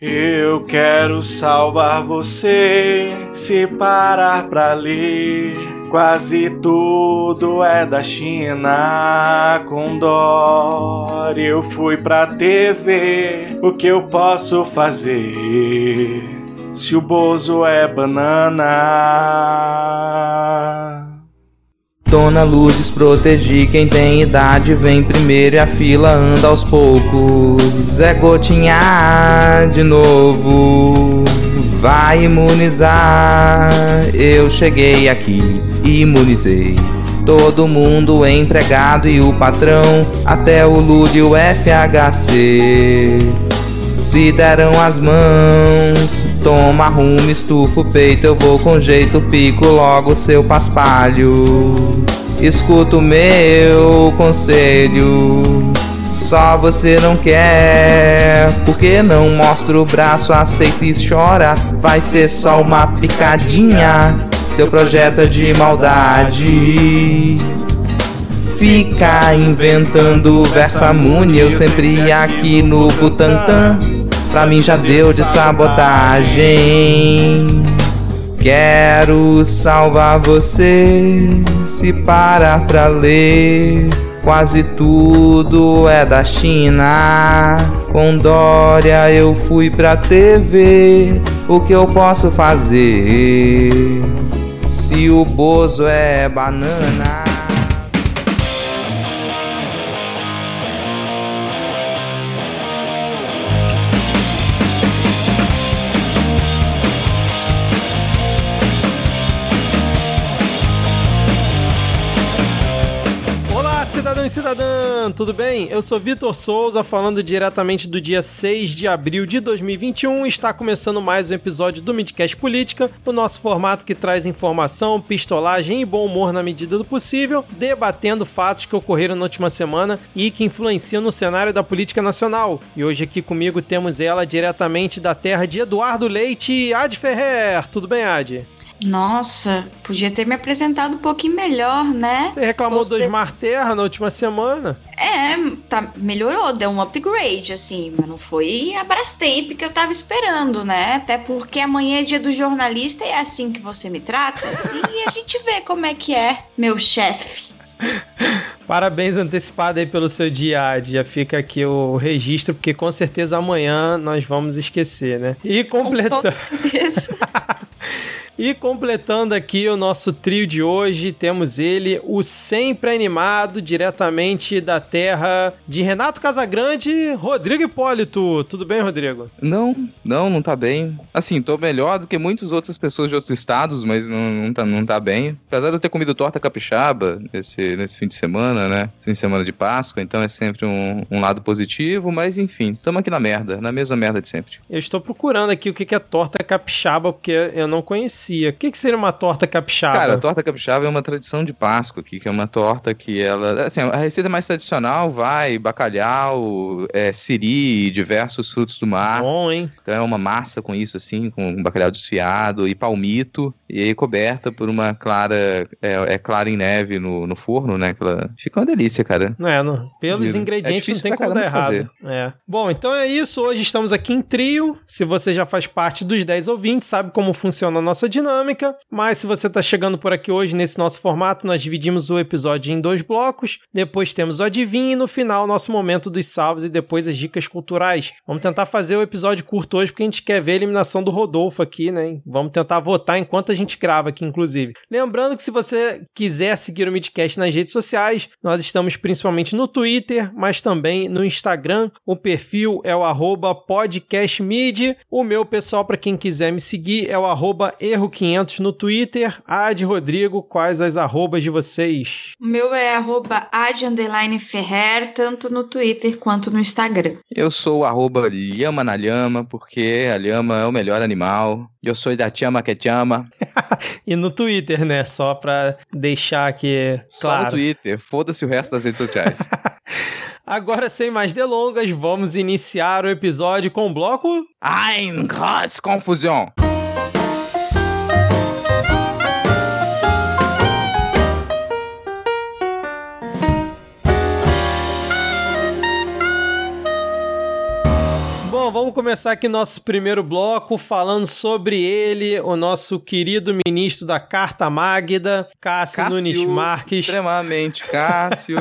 Eu quero salvar você, se parar pra ler. Quase tudo é da China com dó. Eu fui pra TV, o que eu posso fazer? Se o Bozo é banana. Dona Lourdes, protegi quem tem idade, vem primeiro e a fila anda aos poucos. É gotinha de novo, vai imunizar. Eu cheguei aqui, imunizei. Todo mundo empregado e o patrão, até o Lud e o FHC. Se deram as mãos, toma rumo, estufa o peito, eu vou com jeito, pico logo seu paspalho. Escuta o meu conselho. Só você não quer, porque não mostra o braço, aceita e chora. Vai ser só uma picadinha. Seu projeto é de maldade. Fica inventando versamune, eu sempre aqui no Butantã. Pra mim já deu de sabotagem. Quero salvar você, se parar pra ler. Quase tudo é da China. Com Dória eu fui pra TV. O que eu posso fazer? Se o Bozo é banana. Cidadão e cidadã, tudo bem? Eu sou Vitor Souza, falando diretamente do dia 6 de abril de 2021. Está começando mais um episódio do Midcast Política, o nosso formato que traz informação, pistolagem e bom humor na medida do possível, debatendo fatos que ocorreram na última semana e que influenciam no cenário da política nacional. E hoje aqui comigo temos ela diretamente da terra de Eduardo Leite, Ad Ferrer. Tudo bem, Ad? Nossa, podia ter me apresentado um pouquinho melhor, né? Você reclamou Você- do Smart Terra na última semana? É, tá, melhorou, deu um upgrade, assim, mas não foi a Brastemp que eu tava esperando, né? Até porque amanhã é dia do jornalista e é assim que você me trata, assim, e a gente vê como é que é, meu chefe. Parabéns antecipado aí pelo seu dia. Já fica aqui o registro, porque com certeza amanhã nós vamos esquecer, né? E completando. Isso. E completando aqui o nosso trio de hoje, temos ele, o sempre animado, diretamente da terra de Renato Casagrande, Rodrigo Hipólito. Tudo bem, Rodrigo? Não, não, não tá bem. Assim, tô melhor do que muitas outras pessoas de outros estados, mas não, não, tá, não tá bem. Apesar de eu ter comido torta capixaba nesse, nesse fim de semana, né? Esse fim de semana de Páscoa, então é sempre um, um lado positivo, mas enfim, tamo aqui na merda, na mesma merda de sempre. Eu estou procurando aqui o que que é torta capixaba, porque eu não conhecia. O que que seria uma torta capixaba? Cara, a torta capixaba é uma tradição de Páscoa aqui, que é uma torta que ela. Assim, a receita mais tradicional vai bacalhau, é, siri diversos frutos do mar. Bom, hein? Então é uma massa com isso, assim, com bacalhau desfiado e palmito, e aí coberta por uma clara, é, é clara em neve no, no forno, né? Aquela... Fica uma delícia, cara. Não é, não. Pelos Vira. ingredientes É não tem como dar errado. É. Bom, então é isso. Hoje estamos aqui em trio. Se você já faz parte dos 10 ouvintes, sabe como funciona a nossa dinâmica. Mas se você está chegando por aqui hoje nesse nosso formato, nós dividimos o episódio em dois blocos. Depois temos o adivinho e no final nosso momento dos salves e depois as dicas culturais. Vamos tentar fazer o episódio curto hoje porque a gente quer ver a eliminação do Rodolfo aqui, né? Vamos tentar votar enquanto a gente grava aqui, inclusive. Lembrando que se você quiser seguir o Midcast nas redes sociais, nós estamos principalmente no Twitter, mas também no Instagram. O perfil é o podcastmid. O meu pessoal, para quem quiser me seguir, é o arroba erro500 no Twitter. Ad Rodrigo, quais as arrobas de vocês? O meu é arroba ad Ferrer, tanto no Twitter quanto no Instagram. Eu sou o arroba lhama na lhama, porque a lhama é o melhor animal. Eu sou da chama que chama. E no Twitter, né? Só pra deixar aqui Só no claro. Twitter. Foda-se o resto das redes sociais. Agora, sem mais delongas, vamos iniciar o episódio com o bloco Ein groß Confusion. Então, vamos começar aqui nosso primeiro bloco falando sobre ele, o nosso querido ministro da Carta Magda, Cássio, Cássio Nunes Marques. Extremamente, Cássio.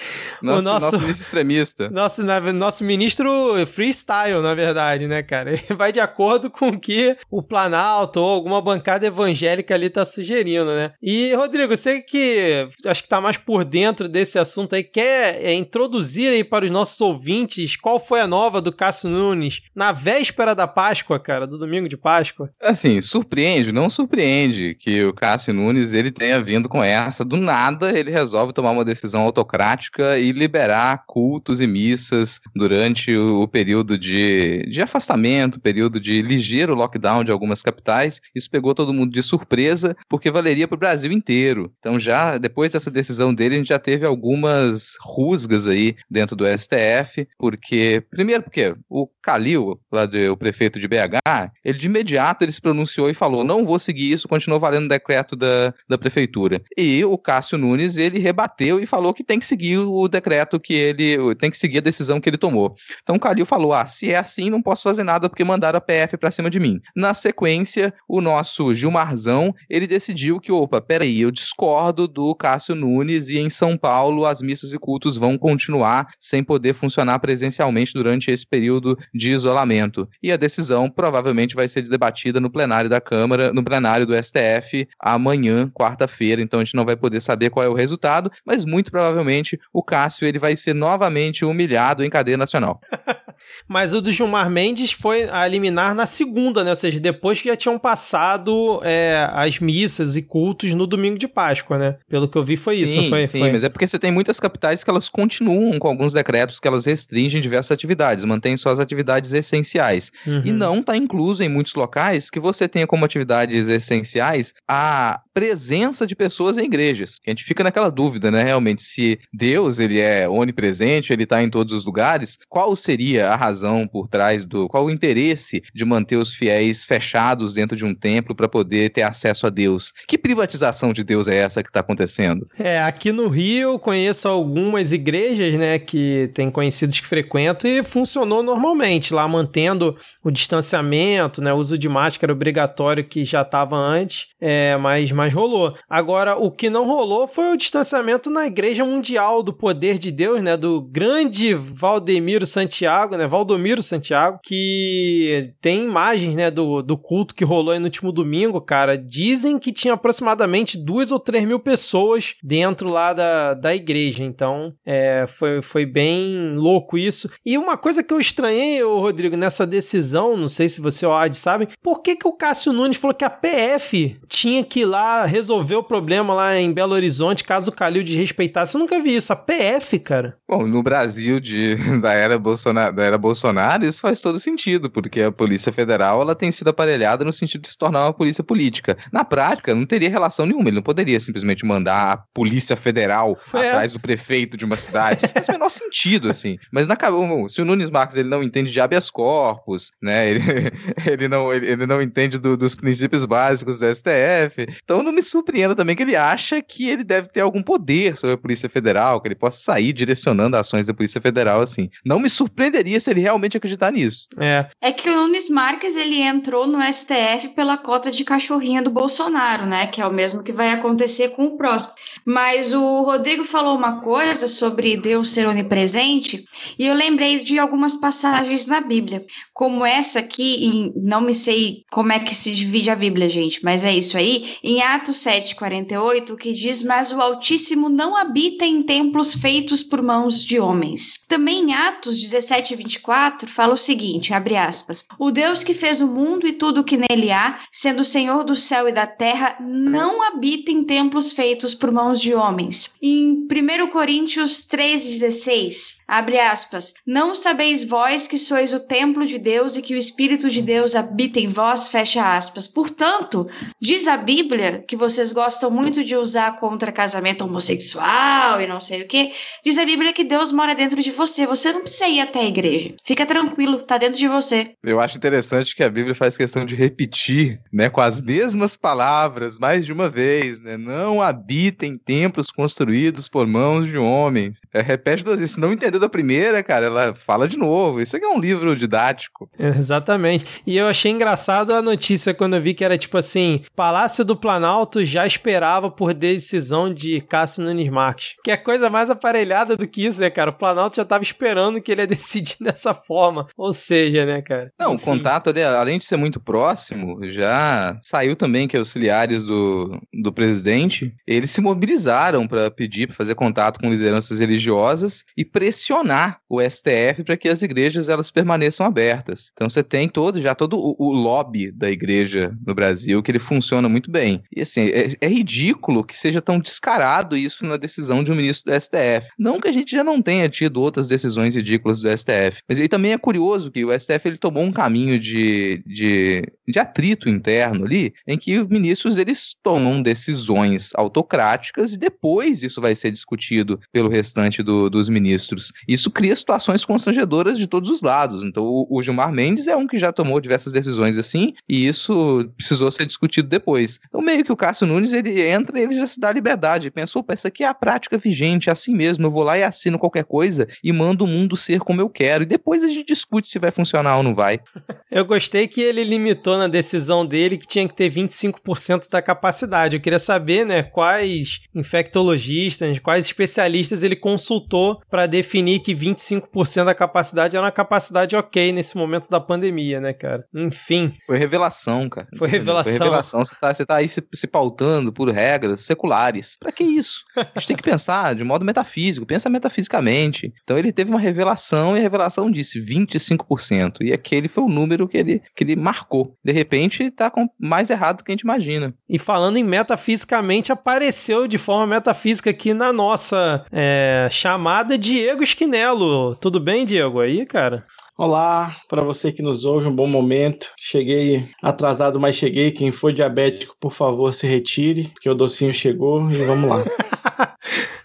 nosso, o nosso, nosso ministro extremista. Nosso, nosso ministro freestyle, na verdade, né, cara? Ele vai de acordo com o que o Planalto ou alguma bancada evangélica ali tá sugerindo, né? E, Rodrigo, você que acho que tá mais por dentro desse assunto aí, quer é, introduzir aí para os nossos ouvintes qual foi a nova do Cássio Nunes na véspera da Páscoa, cara, do domingo de Páscoa? Assim, surpreende, não surpreende que o Cássio Nunes ele tenha vindo com essa. Do nada, ele resolve tomar uma decisão autocrática e liberar cultos e missas durante o, período de, de afastamento, período de ligeiro lockdown de algumas capitais. Isso pegou todo mundo de surpresa, porque valeria para o Brasil inteiro. Então, já depois dessa decisão dele, a gente já teve algumas rusgas aí dentro do STF, porque, primeiro, porque o Calil, lá do o prefeito de BH, ele de imediato ele se pronunciou e falou: não vou seguir isso, continuou valendo o decreto da, da prefeitura. E o Cássio Nunes, ele rebateu e falou que tem que seguir o decreto que ele. tem que seguir a decisão que ele tomou. Então o Calil falou: ah, se é assim, não posso fazer nada porque mandaram a PF pra cima de mim. Na sequência, o nosso Gilmarzão, ele decidiu que, opa, peraí, eu discordo do Cássio Nunes e em São Paulo as missas e cultos vão continuar sem poder funcionar presencialmente durante esse período de isolamento. E a decisão provavelmente vai ser debatida no plenário da Câmara, no plenário do STF, amanhã, quarta-feira. Então a gente não vai poder saber qual é o resultado, mas muito provavelmente o Cássio ele vai ser novamente humilhado em cadeia nacional. Mas o do Gilmar Mendes foi a eliminar na segunda, né? Ou seja, depois que já tinham passado é, as missas e cultos no domingo de Páscoa, né? Pelo que eu vi foi sim, isso. Foi, sim, foi... mas é porque você tem muitas capitais que elas continuam com alguns decretos que elas restringem diversas atividades, mantêm só as atividades essenciais. Uhum. E não está incluso em muitos locais que você tenha como atividades essenciais a presença de pessoas em igrejas. A gente fica naquela dúvida, né? Realmente, se Deus ele é onipresente, ele está em todos os lugares, qual seria a razão por trás do. qual o interesse de manter os fiéis fechados dentro de um templo para poder ter acesso a Deus? Que privatização de Deus é essa que está acontecendo? É, aqui no Rio conheço algumas igrejas, né, que tem conhecidos que frequentam e funcionou normalmente, lá mantendo o distanciamento, né, o uso de máscara obrigatório que já estava antes, é, mas, mas rolou. Agora, o que não rolou foi o distanciamento na Igreja Mundial do Poder de Deus, né, do grande Valdemiro Santiago, né, Valdomiro Santiago, que tem imagens, né, do, do culto que rolou no último domingo, cara. Dizem que tinha aproximadamente duas ou três mil pessoas dentro lá da, da igreja. Então, é, foi, foi bem louco isso. E uma coisa que eu estranhei, Rodrigo, nessa decisão, não sei se você ou a Ad sabe, por que, que o Cássio Nunes falou que a PF tinha que ir lá resolver o problema lá em Belo Horizonte caso o Calil desrespeitasse? Eu nunca vi isso. A PF, cara. Bom, no Brasil de, da era Bolsonaro, da era Bolsonaro, isso faz todo sentido, porque a Polícia Federal ela tem sido aparelhada no sentido de se tornar uma polícia política. Na prática, não teria relação nenhuma. Ele não poderia simplesmente mandar a Polícia Federal é. atrás do prefeito de uma cidade. Isso faz o menor sentido, assim. Mas na, se o Nunes Marques ele não entende de habeas corpus, né? Ele, ele, não, ele, ele não entende do, dos princípios básicos do STF. Então não me surpreenda também que ele acha que ele deve ter algum poder sobre a Polícia Federal, que ele possa sair direcionando ações da Polícia Federal, assim. Não me surpreenderia se ele realmente acreditar nisso. É. É que o Nunes Marques ele entrou no STF pela cota de cachorrinha do Bolsonaro, né? Que é o mesmo que vai acontecer com o próximo. Mas o Rodrigo falou uma coisa sobre Deus ser onipresente, e eu lembrei de algumas passagens na Bíblia, como essa aqui, em, não me sei como é que se divide a Bíblia, gente, mas é isso aí, em Atos 7,48, que diz: Mas o Altíssimo não habita em templos feitos por mãos de homens. Também em Atos 17, 24, fala o seguinte: abre aspas. O Deus que fez o mundo e tudo o que nele há, sendo Senhor do céu e da terra, não habita em templos feitos por mãos de homens. Em 1 Coríntios 3,16, abre aspas. Não sabeis vós que sois o templo de Deus e que o Espírito de Deus habita em vós, fecha aspas. Portanto, diz a Bíblia, que vocês gostam muito de usar contra casamento homossexual e não sei o que, diz a Bíblia que Deus mora dentro de você. Você não precisa ir até a igreja. Fica tranquilo, tá dentro de você. Eu acho interessante que a Bíblia faz questão de repetir, né, com as mesmas palavras, mais de uma vez, né? Não habita em templos construídos por mãos de homens. É, repete duas vezes. Se não entendeu da primeira, cara, ela fala de novo. Isso aqui é um livro didático. Exatamente. E eu achei engraçado a notícia quando eu vi que era tipo assim: Palácio do Planalto já esperava por decisão de Cássio Nunes Marques. Que é coisa mais aparelhada do que isso, né, cara? O Planalto já tava esperando que ele ia decidir dessa forma. Ou seja, né, cara? Não, Enfim. o contato ali, além de ser muito próximo, já saiu também que auxiliares do, do presidente, eles se mobilizaram para pedir, para fazer contato com lideranças religiosas e pressionar o STF para que as igrejas elas permaneçam abertas. Então você tem todo já todo o, o, lobby da igreja no Brasil que ele funciona muito bem. E assim, é, é ridículo que seja tão descarado isso na decisão de um ministro do STF. Não que a gente já não tenha tido outras decisões ridículas do STF, mas ele também é curioso que o STF ele tomou um caminho de, de, de atrito interno ali, em que os ministros eles tomam decisões autocráticas e depois isso vai ser discutido pelo restante do, dos ministros. Isso cria situações constrangedoras de todos os lados. Então, o, o Gilmar Mendes é um que já tomou diversas decisões assim, e isso precisou ser discutido depois. Então, meio que o Cássio Nunes ele entra e ele já se dá liberdade. Pensou, opa, essa aqui é a prática vigente, é assim mesmo, eu vou lá e assino qualquer coisa e mando o mundo ser como eu quero. E depois a gente discute se vai funcionar ou não vai. Eu gostei que ele limitou na decisão dele que tinha que ter 25% da capacidade. Eu queria saber, né, quais infectologistas, quais especialistas ele consultou para definir que 25% da capacidade era uma capacidade ok nesse momento da pandemia, né, cara? Enfim. Foi revelação, cara. Foi revelação. Foi revelação. Você tá, você tá aí se, se pautando por regras seculares. Pra que isso? A gente tem que pensar de modo metafísico, pensa metafisicamente. Então ele teve uma revelação e a revelação disse 25%. E aquele foi o número que ele, que ele marcou. De repente, tá com mais errado do que a gente imagina. E falando em metafisicamente, apareceu de forma metafísica aqui na nossa é, chamada Diego Esquinelo. Tudo bem, Diego? Aí, cara? Olá, para você que nos ouve, um bom momento. Cheguei atrasado, mas cheguei. Quem for diabético, por favor, se retire, porque o docinho chegou e vamos lá.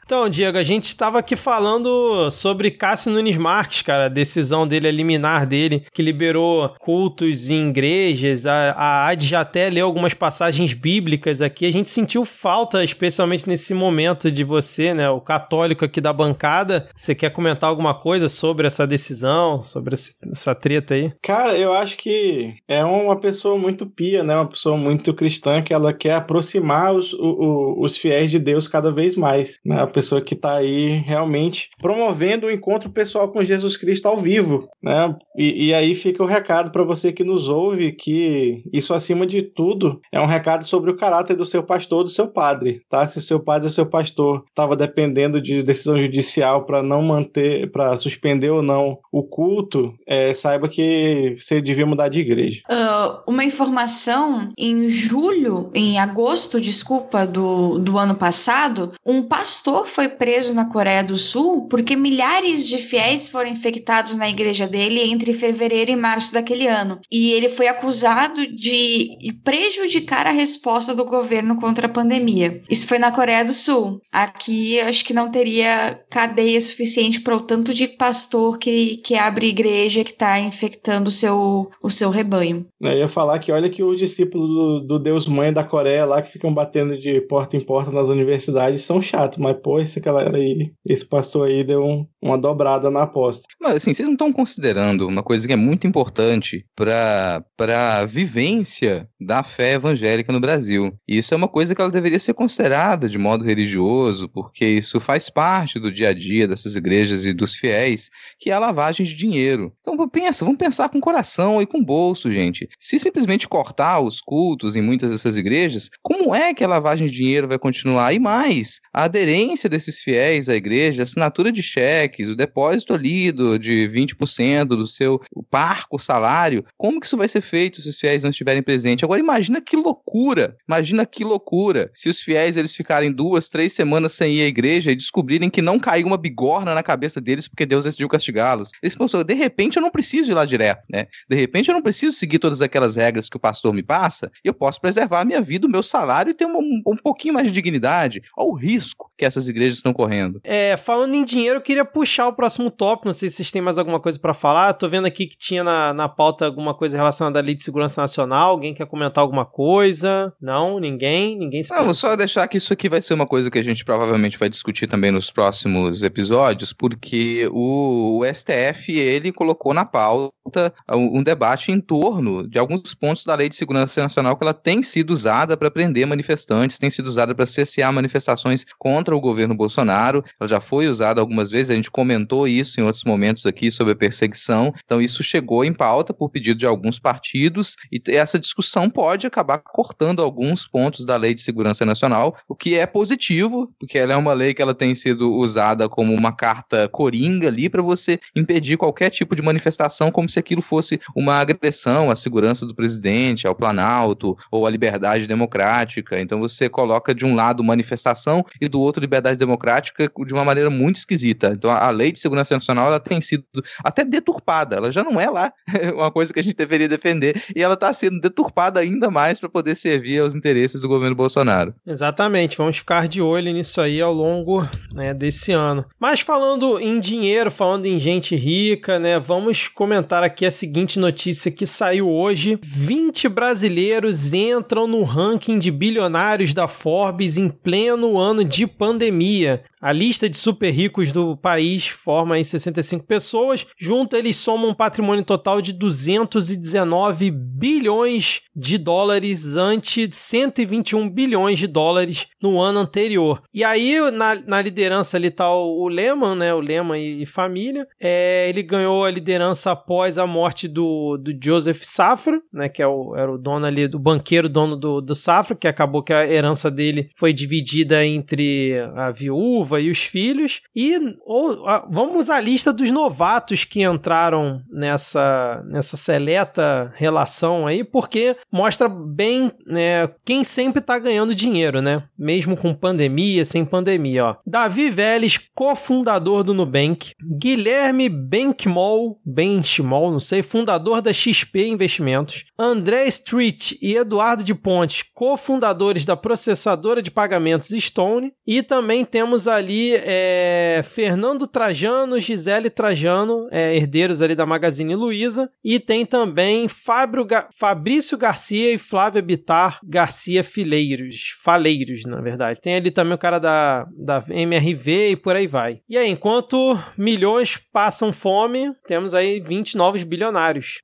Então, Diego, a gente estava aqui falando sobre Cássio Nunes Marques, cara, a decisão dele, a liminar dele, que liberou cultos em igrejas. A, a Ad já até leu algumas passagens bíblicas aqui. A gente sentiu falta, especialmente nesse momento, de você, né, o católico aqui da bancada. Você quer comentar alguma coisa sobre essa decisão, sobre essa treta aí? Cara, eu acho que é uma pessoa muito pia, né, uma pessoa muito cristã, que ela quer aproximar os, os, os fiéis de Deus cada vez mais, né? Pessoa que está aí realmente promovendo o encontro pessoal com Jesus Cristo ao vivo, né? E, e aí fica o recado para você que nos ouve que isso acima de tudo é um recado sobre o caráter do seu pastor, do seu padre, tá? Se o seu padre ou seu pastor estava dependendo de decisão judicial para não manter, para suspender ou não o culto, é, saiba que você devia mudar de igreja. Uh, uma informação em julho, em agosto, desculpa, do, do ano passado, um pastor foi preso na Coreia do Sul porque milhares de fiéis foram infectados na igreja dele entre fevereiro e março daquele ano. E ele foi acusado de prejudicar a resposta do governo contra a pandemia. Isso foi na Coreia do Sul. Aqui acho que não teria cadeia suficiente para o tanto de pastor que, que abre igreja que está infectando o seu, o seu rebanho. Eu ia falar que olha que os discípulos do, do Deus Mãe da Coreia lá que ficam batendo de porta em porta nas universidades são chatos, mas pô, esse galera aí, esse pastor aí deu um, uma dobrada na aposta. Mas assim, vocês não estão considerando uma coisa que é muito importante para a vivência da fé evangélica no Brasil. E isso é uma coisa que ela deveria ser considerada de modo religioso, porque isso faz parte do dia a dia dessas igrejas e dos fiéis, que é a lavagem de dinheiro. Então pensa, vamos pensar com coração e com bolso, gente. Se simplesmente cortar os cultos em muitas dessas igrejas, como é que a lavagem de dinheiro vai continuar? E mais, a aderência desses fiéis à igreja, assinatura de cheques, o depósito ali do, de 20% do seu parco salário, como que isso vai ser feito se os fiéis não estiverem presentes? Agora imagina que loucura, imagina que loucura se os fiéis eles ficarem duas, três semanas sem ir à igreja e descobrirem que não caiu uma bigorna na cabeça deles porque Deus decidiu castigá-los. Eles pensam, de repente eu não preciso ir lá direto, né? De repente eu não preciso seguir todas aquelas regras que o pastor me passa eu posso preservar a minha vida, o meu salário e ter um, um pouquinho mais de dignidade. Olha o risco que essas igrejas estão correndo. É, falando em dinheiro, eu queria puxar o próximo tópico. Não sei se vocês têm mais alguma coisa para falar. tô vendo aqui que tinha na, na pauta alguma coisa relacionada à Lei de Segurança Nacional. Alguém quer comentar alguma coisa? Não, ninguém, ninguém se. Não, só deixar que isso aqui vai ser uma coisa que a gente provavelmente vai discutir também nos próximos episódios, porque o, o STF ele colocou na pauta um, um debate em torno de alguns pontos da Lei de Segurança Nacional que ela tem sido usada para prender manifestantes, tem sido usada para cessear manifestações contra o governo Bolsonaro. Ela já foi usada algumas vezes, a gente comentou isso em outros momentos aqui sobre a perseguição. Então isso chegou em pauta por pedido de alguns partidos e essa discussão pode acabar cortando alguns pontos da Lei de Segurança Nacional, o que é positivo, porque ela é uma lei que ela tem sido usada como uma carta coringa ali para você impedir qualquer tipo de manifestação como se aquilo fosse uma agressão à segurança do presidente, ao Planalto ou à liberdade democrática. Então você coloca de um lado manifestação e do outro liberdade democrática de uma maneira muito esquisita. Então a lei de segurança nacional ela tem sido até deturpada, ela já não é lá uma coisa que a gente deveria defender e ela está sendo deturpada ainda mais para poder servir aos interesses do governo Bolsonaro. Exatamente, vamos ficar de olho nisso aí ao longo né, desse ano. Mas falando em dinheiro, falando em gente rica, né, vamos comentar aqui a seguinte notícia que saiu hoje: 20 brasileiros entram no ranking de bilionários da Forbes em pleno ano de pandemia pandemia. A lista de super ricos do país forma aí 65 pessoas. Junto, eles somam um patrimônio total de 219 bilhões de dólares ante 121 bilhões de dólares no ano anterior. E aí, na, na liderança ali tá o, o Lehman, né? O Lehman e, e família. É, ele ganhou a liderança após a morte do, do Joseph Safra, né? Que é o, era o dono ali, do banqueiro dono do, do Safra, que acabou que a herança dele foi dividida entre a viúva e os filhos. E ou, a, vamos à lista dos novatos que entraram nessa, nessa seleta relação aí, porque mostra bem né, quem sempre tá ganhando dinheiro, né? Mesmo com pandemia, sem pandemia, ó. Davi Vélez, cofundador do Nubank. Guilherme Benchmol, Benchmol, não sei, fundador da XP Investimentos. André Street e Eduardo de Pontes, cofundadores da processadora de pagamentos Stone. E também temos ali ali é, Fernando Trajano, Gisele Trajano, é, herdeiros ali da Magazine Luiza, e tem também Fabrício Garcia e Flávia Bitar Garcia Fileiros, Faleiros, na verdade. Tem ali também o cara da, da MRV e por aí vai. E aí, enquanto milhões passam fome, temos aí 20 novos bilionários.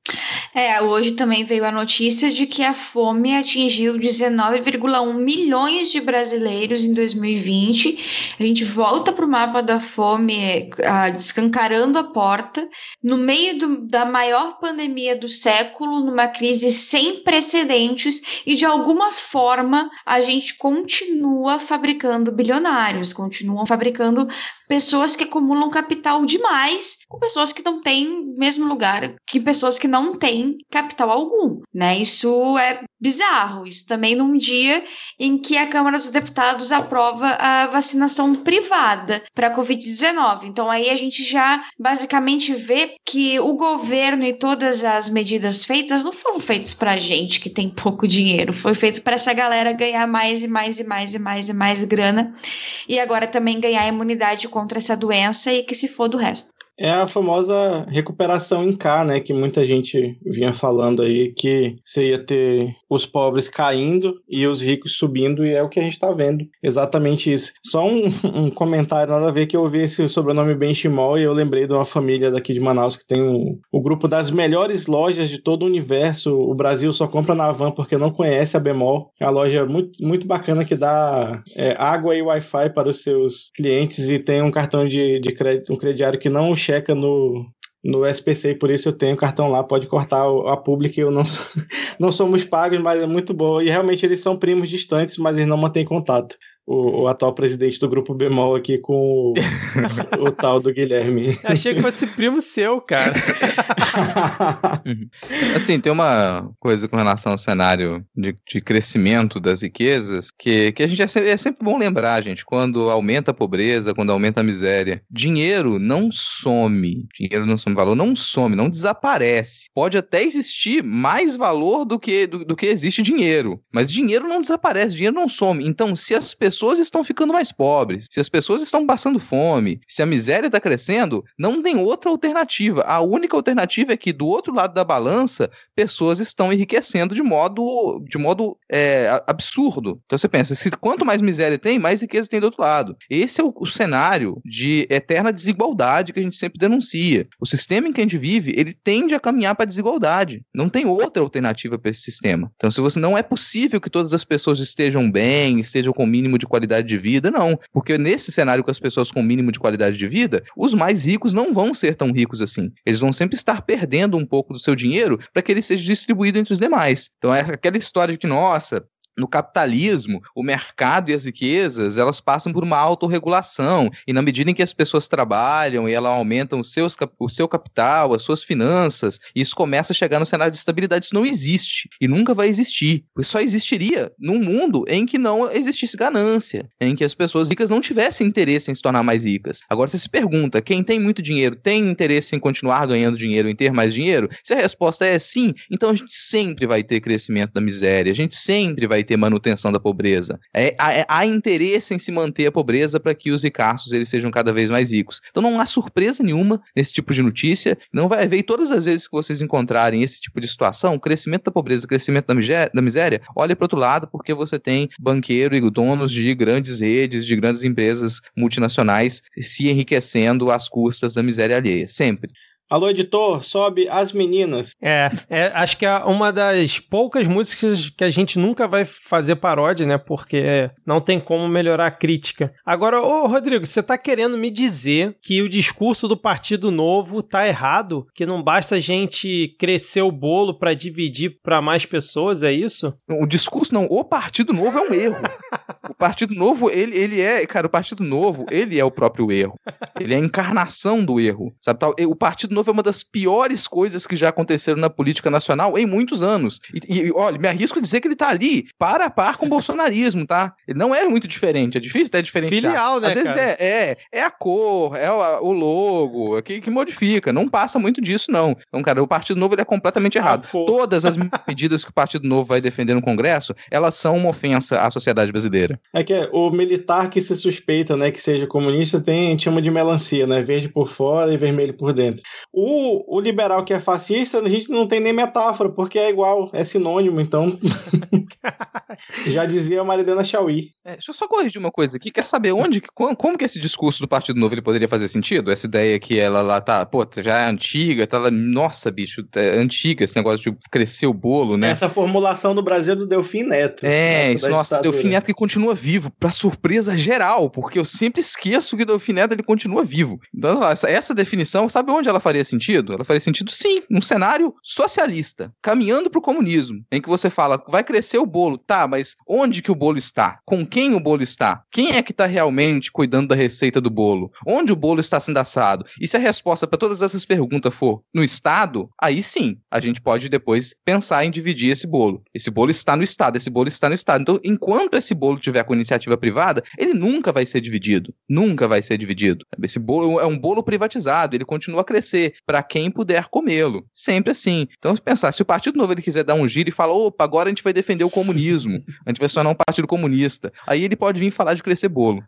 É, hoje também veio a notícia de que a fome atingiu 19,1 milhões de brasileiros em 2020. A gente volta para o mapa da fome, uh, descancarando a porta, no meio do, da maior pandemia do século, numa crise sem precedentes, e de alguma forma a gente continua fabricando bilionários, continuam fabricando pessoas que acumulam capital demais com pessoas que não têm mesmo lugar que pessoas que não têm capital algum, né? Isso é bizarro. Isso também num dia em que a Câmara dos Deputados aprova a vacinação privada para a Covid-19. Então aí a gente já basicamente vê que o governo e todas as medidas feitas não foram feitas para gente que tem pouco dinheiro, foi feito para essa galera ganhar mais e mais e mais e mais e mais grana e agora também ganhar imunidade contra essa doença e que se for do resto. É a famosa recuperação em K, né? Que muita gente vinha falando aí que você ia ter os pobres caindo e os ricos subindo, e é o que a gente está vendo. Exatamente isso. Só um, um, comentário, nada a ver, que eu ouvi esse sobrenome Benchimol e eu lembrei de uma família daqui de Manaus que tem um, o grupo das melhores lojas de todo o universo. O Brasil só compra na van porque não conhece a Bemol. É uma loja muito, muito bacana que dá é, água e Wi-Fi para os seus clientes e tem um cartão de, de crédito, um crediário que não checa no, no SPC, por isso eu tenho cartão lá, pode cortar a pública, eu não, não somos pagos, mas é muito boa. E realmente eles são primos distantes, mas eles não mantêm contato o, o, atual presidente do grupo Bemol aqui com o, o tal do Guilherme. Achei que fosse primo seu, cara. Uhum. assim, tem uma coisa com relação ao cenário de, de crescimento das riquezas que, que a gente é sempre, é sempre bom lembrar, gente, quando aumenta a pobreza, quando aumenta a miséria. Dinheiro não some. Dinheiro não some valor, não some, não desaparece. Pode até existir mais valor do que, do, do que existe dinheiro. Mas dinheiro não desaparece, dinheiro não some. Então, se as pessoas pessoas estão ficando mais pobres, se as pessoas estão passando fome, se a miséria está crescendo, não tem outra alternativa. A única alternativa é que do outro lado da balança, pessoas estão enriquecendo de modo, de modo é, absurdo. Então você pensa, se quanto mais miséria tem, mais riqueza tem do outro lado. Esse é o, o cenário de eterna desigualdade que a gente sempre denuncia. O sistema em que a gente vive, ele tende a caminhar para a desigualdade. Não tem outra alternativa para esse sistema. Então, se você não é possível que todas as pessoas estejam bem, estejam com o mínimo de qualidade de vida, não. Porque nesse cenário com as pessoas com o mínimo de qualidade de vida, os mais ricos não vão ser tão ricos assim. Eles vão sempre estar perdendo um pouco do seu dinheiro para que ele seja distribuído entre os demais. Então, é aquela história de que, nossa, no capitalismo, o mercado e as riquezas, elas passam por uma autorregulação, e na medida em que as pessoas trabalham e elas aumentam os seus, o seu capital, as suas finanças, isso começa a chegar no cenário de estabilidade. Isso não existe, e nunca vai existir. Isso só existiria num mundo em que não existisse ganância, em que as pessoas ricas não tivessem interesse em se tornar mais ricas. Agora você se pergunta, quem tem muito dinheiro tem interesse em continuar ganhando dinheiro, em ter mais dinheiro? Se a resposta é sim, então a gente sempre vai ter crescimento da miséria, a gente sempre vai ter manutenção da pobreza. É, há, é, há interesse em se manter a pobreza para que os ricaços eles sejam cada vez mais ricos. Então não há surpresa nenhuma nesse tipo de notícia. Não vai haver, e todas as vezes que vocês encontrarem esse tipo de situação, crescimento da pobreza, crescimento da miséria, da miséria olhe para outro lado, porque você tem banqueiro e donos de grandes redes, de grandes empresas multinacionais se enriquecendo às custas da miséria alheia. Sempre. Alô, editor, sobe as meninas. É, é, acho que é uma das poucas músicas que a gente nunca vai fazer paródia, né? Porque não tem como melhorar a crítica. Agora, ô Rodrigo, você tá querendo me dizer que o discurso do Partido Novo tá errado? Que não basta a gente crescer o bolo para dividir para mais pessoas, é isso? O discurso não, o Partido Novo é um erro. o Partido Novo, ele, ele é, cara, o Partido Novo, ele é o próprio erro. Ele é a encarnação do erro. Sabe? O Partido Novo é uma das piores coisas que já aconteceram na política nacional em muitos anos. E, e olha, me arrisco a dizer que ele tá ali para a par com o bolsonarismo, tá? Ele não é muito diferente, é difícil até diferenciar. Filial, né, Às vezes cara? é, é, é a cor, é o, o logo, que, que modifica. Não passa muito disso, não. Então, cara, o Partido Novo ele é completamente errado. cor. Todas as medidas que o Partido Novo vai defender no Congresso, elas são uma ofensa à sociedade brasileira. É que o militar que se suspeita, né, que seja comunista, tem chama de melancia, né? Verde por fora e vermelho por dentro. O, o liberal que é fascista, a gente não tem nem metáfora, porque é igual, é sinônimo, então. Já dizia a Maridana Chauí. É, deixa eu só corrigir uma coisa aqui. Quer saber onde, como, como que esse discurso do Partido Novo ele poderia fazer sentido? Essa ideia que ela lá tá, pô, já é antiga, tá lá, nossa, bicho, é antiga esse negócio de crescer o bolo, né? Essa formulação do Brasil do Delfim Neto. É, né, isso, nossa, ditadura. Delfim Neto que continua vivo, pra surpresa geral, porque eu sempre esqueço que Delfim Neto ele continua vivo. Então, essa, essa definição, sabe onde ela faria sentido? Ela faria sentido, sim, num cenário socialista, caminhando pro comunismo, em que você fala, vai crescer o bolo, tá, mas onde que o bolo está? Com quem o bolo está? Quem é que tá realmente cuidando da receita do bolo? Onde o bolo está sendo assado? E se a resposta para todas essas perguntas for no Estado, aí sim, a gente pode depois pensar em dividir esse bolo. Esse bolo está no Estado, esse bolo está no Estado. Então, enquanto esse bolo tiver com iniciativa privada, ele nunca vai ser dividido. Nunca vai ser dividido. Esse bolo é um bolo privatizado, ele continua a crescer para quem puder comê-lo. Sempre assim. Então, se pensar, se o Partido Novo ele quiser dar um giro e falar, opa, agora a gente vai defender o comunismo, a gente vai se tornar um partido comunista, aí ele pode vir falar de crescer bolo.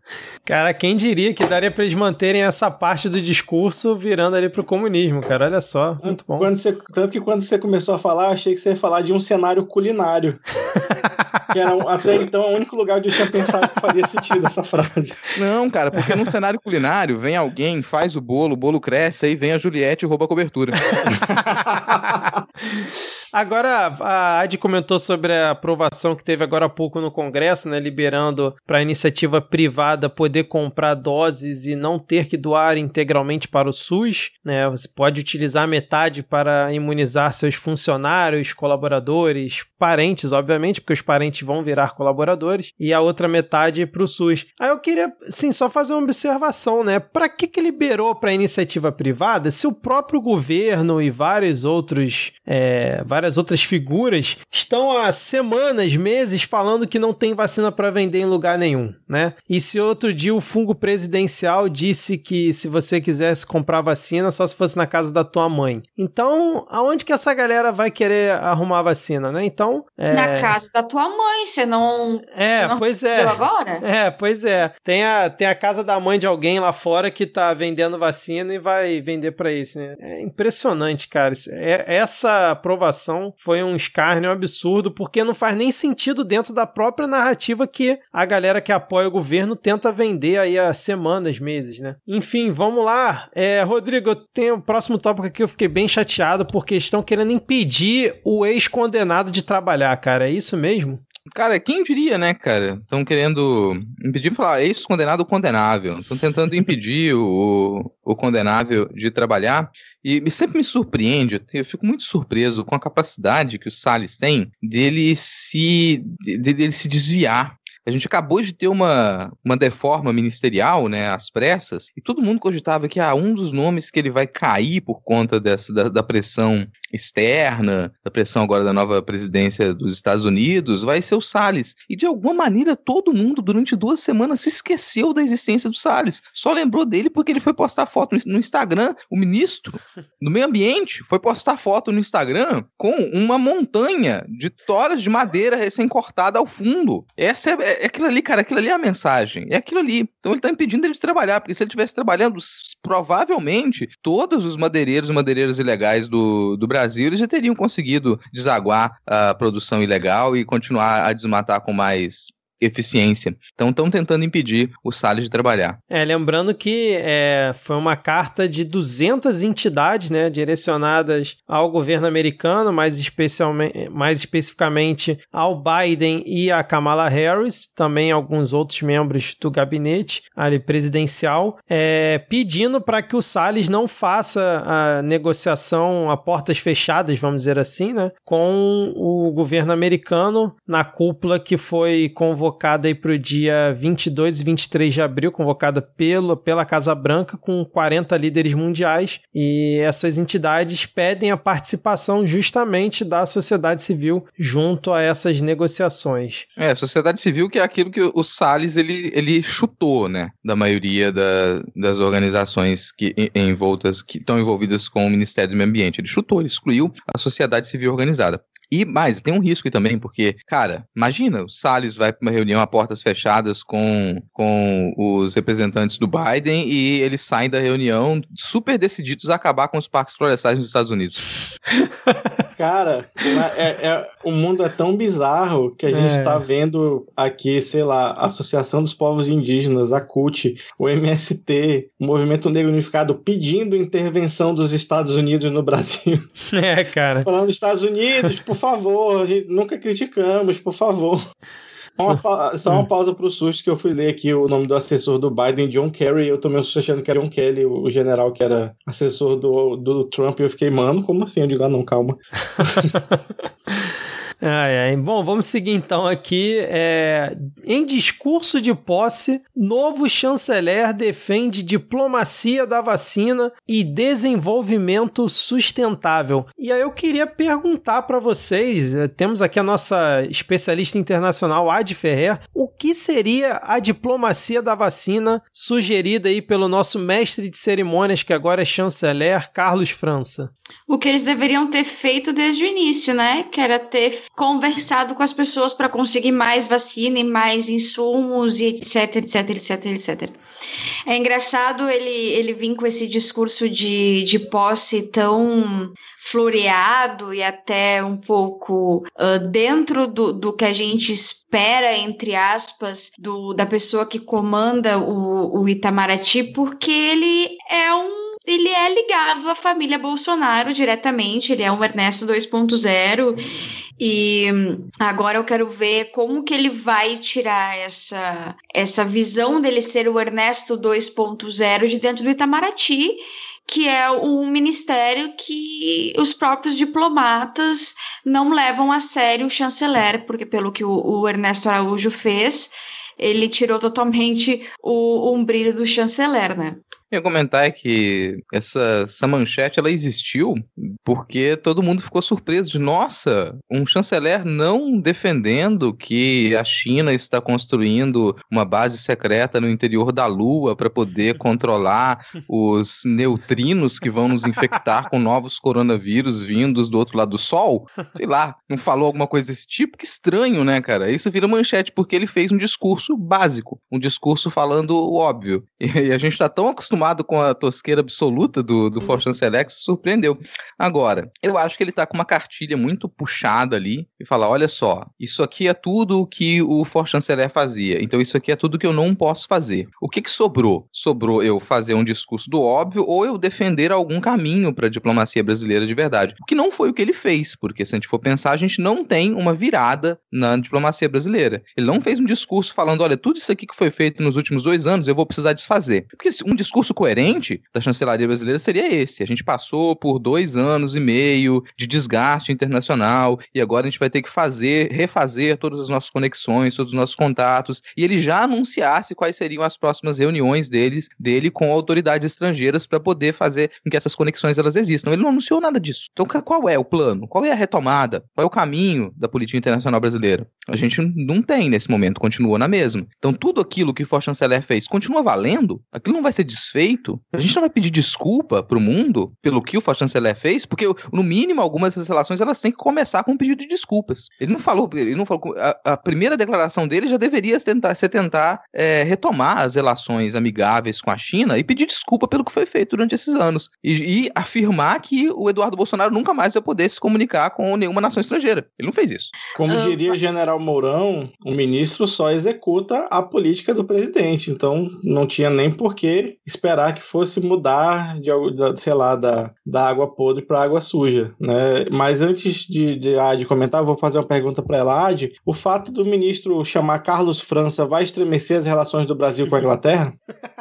Cara, quem diria que daria pra eles manterem essa parte do discurso virando ali pro comunismo, cara? Olha só, muito bom. Quando você- tanto que quando você começou a falar, achei que você ia falar de um cenário culinário. que era até então o único lugar onde eu tinha pensado que faria sentido essa frase. Não, cara, porque num cenário culinário, vem alguém, faz o bolo, o bolo cresce, aí vem a Juliette e rouba a cobertura. Agora, a Adi comentou sobre a aprovação que teve agora há pouco no Congresso, né, liberando para a iniciativa privada poder comprar doses e não ter que doar integralmente para o SUS. Né, você pode utilizar metade para imunizar seus funcionários, colaboradores, parentes, obviamente, porque os parentes vão virar colaboradores, e a outra metade para o SUS. Aí eu queria, sim, só fazer uma observação, né? Para que, que liberou para a iniciativa privada se o próprio governo e vários outros, é, várias várias outras figuras, estão há semanas, meses falando que não tem vacina para vender em lugar nenhum, né? E se outro dia o fungo presidencial disse que se você quisesse comprar vacina, só se fosse na casa da tua mãe. Então, aonde que essa galera vai querer arrumar vacina, né? Então, é... na casa da tua mãe, você não É, você não pois é. agora? É, pois é. Tem a, tem a casa da mãe de alguém lá fora que tá vendendo vacina e vai vender para isso, né? É impressionante, cara. É, essa aprovação foi um escárnio absurdo, porque não faz nem sentido dentro da própria narrativa que a galera que apoia o governo tenta vender aí há semanas, meses, né? Enfim, vamos lá. É, Rodrigo, eu tenho o próximo tópico aqui, eu fiquei bem chateado porque estão querendo impedir o ex-condenado de trabalhar, cara. É isso mesmo? Cara, quem diria, né, cara? Estão querendo impedir, falar ex-condenado ou condenável. Estão tentando impedir o, o condenável de trabalhar. E, sempre me surpreende, eu fico muito surpreso com a capacidade que o Salles tem dele se, de, dele se desviar a gente acabou de ter uma, uma deforma ministerial, né, às pressas, e todo mundo cogitava que ah, um dos nomes que ele vai cair por conta dessa, da, da pressão externa, da pressão agora da nova presidência dos Estados Unidos, vai ser o Salles. E de alguma maneira todo mundo durante duas semanas se esqueceu da existência do Salles. Só lembrou dele porque ele foi postar foto no Instagram. O ministro do Meio Ambiente foi postar foto no Instagram com uma montanha de toras de madeira recém-cortada ao fundo. Essa é, é aquilo ali, cara, aquilo ali é a mensagem. É aquilo ali. Então ele tá impedindo ele de trabalhar, porque se ele estivesse trabalhando, provavelmente todos os madeireiros e madeireiras ilegais do, do Brasil eles já teriam conseguido desaguar a produção ilegal e continuar a desmatar com mais eficiência. Então estão tentando impedir o Salles de trabalhar. É, lembrando que é, foi uma carta de 200 entidades, né, direcionadas ao governo americano, mais, especialmente, mais especificamente ao Biden e a Kamala Harris, também alguns outros membros do gabinete ali presidencial, é, pedindo para que o Salles não faça a negociação a portas fechadas, vamos dizer assim, né, com o governo americano na cúpula que foi convocada convocada aí para o dia 22 e 23 de abril, convocada pelo, pela Casa Branca, com 40 líderes mundiais. E essas entidades pedem a participação justamente da sociedade civil junto a essas negociações. É, sociedade civil que é aquilo que o Salles ele, ele chutou, né, da maioria da, das organizações que envoltas que estão envolvidas com o Ministério do Meio Ambiente. Ele chutou, ele excluiu a sociedade civil organizada. E mais, tem um risco também, porque, cara, imagina, o Salles vai para uma reunião a portas fechadas com, com os representantes do Biden e eles saem da reunião super decididos a acabar com os parques florestais nos Estados Unidos. Cara, é, é, o mundo é tão bizarro que a gente está é. vendo aqui, sei lá, a Associação dos Povos Indígenas, a CUT, o MST, o Movimento Negro Unificado pedindo intervenção dos Estados Unidos no Brasil. É, cara. Falando Estados Unidos, por favor, nunca criticamos, por favor. Uma, só uma pausa pro susto que eu fui ler aqui o nome do assessor do Biden, John Kerry. Eu tô meio achando que era John Kelly, o general que era assessor do, do Trump. E eu fiquei, mano, como assim? Eu digo, ah, não, calma. Ai, ai. Bom, vamos seguir então aqui. É... Em discurso de posse, novo chanceler defende diplomacia da vacina e desenvolvimento sustentável. E aí eu queria perguntar para vocês, é, temos aqui a nossa especialista internacional, Ad Ferrer, o que seria a diplomacia da vacina sugerida aí pelo nosso mestre de cerimônias, que agora é chanceler, Carlos França? O que eles deveriam ter feito desde o início, né? Que era ter conversado com as pessoas para conseguir mais vacina e mais insumos e etc, etc, etc, etc. É engraçado ele, ele vir com esse discurso de, de posse tão floreado e até um pouco uh, dentro do, do que a gente espera, entre aspas, do, da pessoa que comanda o, o Itamaraty, porque ele é um ele é ligado à família Bolsonaro diretamente, ele é um Ernesto 2.0 e agora eu quero ver como que ele vai tirar essa essa visão dele ser o Ernesto 2.0 de dentro do Itamaraty que é um ministério que os próprios diplomatas não levam a sério o chanceler, porque pelo que o, o Ernesto Araújo fez, ele tirou totalmente o, o brilho do chanceler, né? Ia comentar é que essa, essa manchete ela existiu porque todo mundo ficou surpreso de nossa, um chanceler não defendendo que a China está construindo uma base secreta no interior da Lua para poder controlar os neutrinos que vão nos infectar com novos coronavírus vindos do outro lado do Sol. Sei lá, não falou alguma coisa desse tipo? Que estranho, né, cara? Isso vira manchete porque ele fez um discurso básico, um discurso falando o óbvio. E a gente está tão acostumado com a tosqueira absoluta do, do For Chanceler que se surpreendeu. Agora, eu acho que ele está com uma cartilha muito puxada ali e fala: olha só, isso aqui é tudo o que o For Chanceler fazia, então isso aqui é tudo que eu não posso fazer. O que, que sobrou? Sobrou eu fazer um discurso do óbvio ou eu defender algum caminho para a diplomacia brasileira de verdade. O que não foi o que ele fez, porque se a gente for pensar, a gente não tem uma virada na diplomacia brasileira. Ele não fez um discurso falando: olha, tudo isso aqui que foi feito nos últimos dois anos eu vou precisar desfazer. Porque um discurso coerente da chancelaria brasileira seria esse. A gente passou por dois anos e meio de desgaste internacional e agora a gente vai ter que fazer, refazer todas as nossas conexões, todos os nossos contatos. E ele já anunciasse quais seriam as próximas reuniões deles, dele com autoridades estrangeiras para poder fazer com que essas conexões elas existam. Ele não anunciou nada disso. Então, qual é o plano? Qual é a retomada? Qual é o caminho da política internacional brasileira? A gente não tem nesse momento, continua na mesma. Então, tudo aquilo que o Chanceler fez continua valendo? Aquilo não vai ser desfeito? A gente não vai pedir desculpa para o mundo pelo que o For Chanceler fez? Porque, no mínimo, algumas dessas relações elas têm que começar com um pedido de desculpas. Ele não falou, ele não falou. A, a primeira declaração dele já deveria ser tentar, ser tentar é, retomar as relações amigáveis com a China e pedir desculpa pelo que foi feito durante esses anos. E, e afirmar que o Eduardo Bolsonaro nunca mais vai poder se comunicar com nenhuma nação estrangeira. Ele não fez isso. Como uh, diria o general Mourão, o ministro só executa a política do presidente. Então não tinha nem por que esperar que fosse mudar de, sei lá, da, da água podre para água suja, né? Mas antes de, de Adi comentar, vou fazer uma pergunta para ela, Adi. O fato do ministro chamar Carlos França vai estremecer as relações do Brasil com a Inglaterra?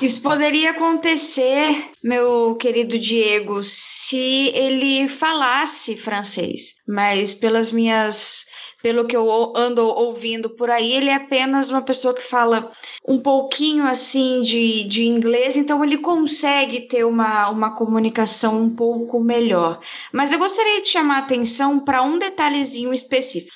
Isso poderia acontecer, meu querido Diego, se ele falasse francês, mas pelas minhas pelo que eu ando ouvindo por aí, ele é apenas uma pessoa que fala um pouquinho assim de, de inglês, então ele consegue ter uma, uma comunicação um pouco melhor. Mas eu gostaria de chamar a atenção para um detalhezinho específico.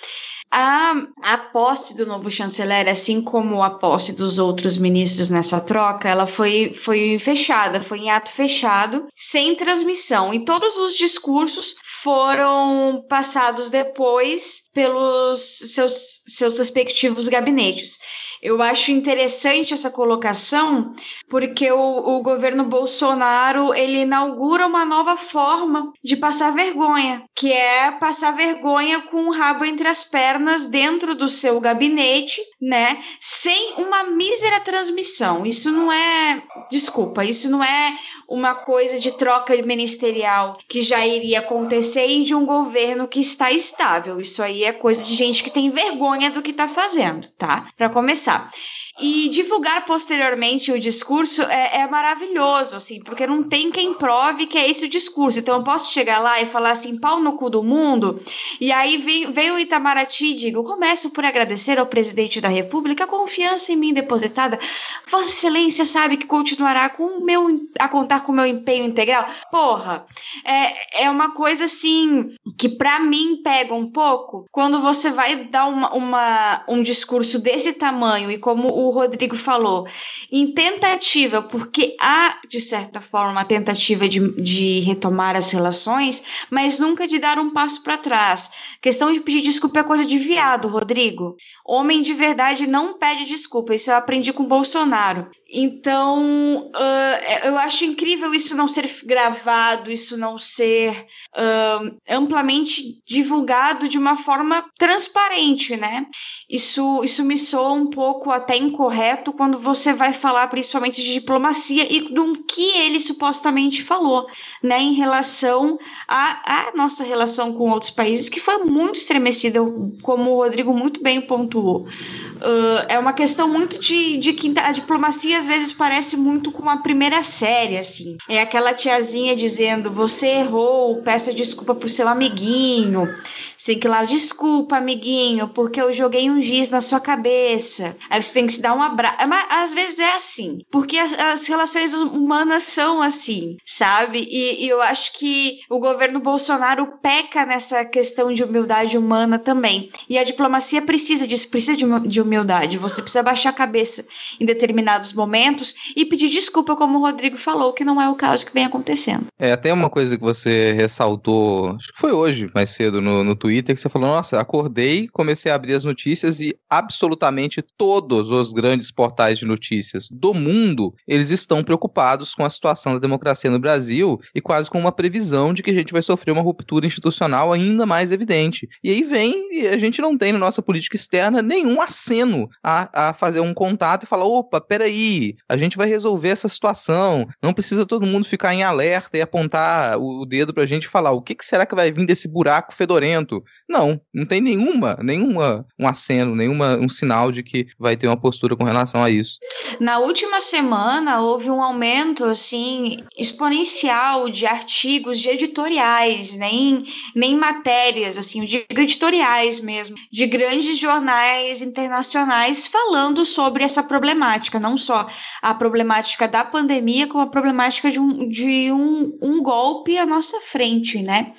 A, a posse do novo chanceler, assim como a posse dos outros ministros nessa troca, ela foi, foi fechada, foi em ato fechado, sem transmissão. E todos os discursos foram passados depois pelos seus, seus respectivos gabinetes. Eu acho interessante essa colocação, porque o, o governo Bolsonaro ele inaugura uma nova forma de passar vergonha, que é passar vergonha com o rabo entre as pernas dentro do seu gabinete, né? Sem uma mísera transmissão. Isso não é, desculpa, isso não é uma coisa de troca ministerial que já iria acontecer em de um governo que está estável. Isso aí é coisa de gente que tem vergonha do que está fazendo, tá? Para começar. E divulgar posteriormente o discurso é, é, maravilhoso, assim, porque não tem quem prove que é esse o discurso. Então eu posso chegar lá e falar assim, pau no cu do mundo, e aí vem, vem o Itamaraty e digo: começo por agradecer ao presidente da República a confiança em mim depositada. Vossa Excelência sabe que continuará com meu, a contar com o meu empenho integral. Porra, é, é uma coisa assim que para mim pega um pouco quando você vai dar uma, uma, um discurso desse tamanho e como o o Rodrigo falou, em tentativa, porque há, de certa forma, uma tentativa de, de retomar as relações, mas nunca de dar um passo para trás. Questão de pedir desculpa é coisa de viado, Rodrigo. Homem de verdade não pede desculpa, isso eu aprendi com Bolsonaro. Então, uh, eu acho incrível isso não ser gravado, isso não ser uh, amplamente divulgado de uma forma transparente, né? Isso, isso me soa um pouco até incorreto quando você vai falar principalmente de diplomacia e do que ele supostamente falou, né? Em relação à, nossa relação com outros países, que foi muito estremecida, como o Rodrigo muito bem pontuou. uh, é uma questão muito de, de que a diplomacia às vezes parece muito com a primeira série, assim. É aquela tiazinha dizendo: você errou, peça desculpa pro seu amiguinho. Você tem que ir lá, desculpa, amiguinho, porque eu joguei um giz na sua cabeça. Aí você tem que se dar um abraço. É, às vezes é assim, porque as, as relações humanas são assim, sabe? E, e, eu acho que o governo Bolsonaro peca nessa questão de humildade humana também. E a diplomacia precisa disso, precisa de humildade. Você precisa baixar a cabeça em determinados momentos e pedir desculpa, como o Rodrigo falou, que não é o caso que vem acontecendo. É, até uma coisa que você ressaltou, acho que foi hoje, mais cedo, no, no Twitter Twitter que você falou: nossa, acordei, comecei a abrir as notícias e absolutamente todos os grandes portais de notícias do mundo eles estão preocupados com a situação da democracia no Brasil e quase com uma previsão de que a gente vai sofrer uma ruptura institucional ainda mais evidente. E aí vem e a gente não tem na nossa política externa nenhum aceno a, a fazer um contato e falar: opa, peraí, a gente vai resolver essa situação. Não precisa todo mundo ficar em alerta e apontar o dedo pra gente e falar: o que, que será que vai vir desse buraco fedorento? Não, não tem nenhuma, nenhuma um aceno, nenhuma um sinal de que vai ter uma postura com relação a isso. Na última semana houve um aumento assim exponencial de artigos de editoriais, nem nem matérias assim, digo editoriais mesmo, de grandes jornais internacionais falando sobre essa problemática, não só a problemática da pandemia, como a problemática de um, de um, um golpe à nossa frente, né?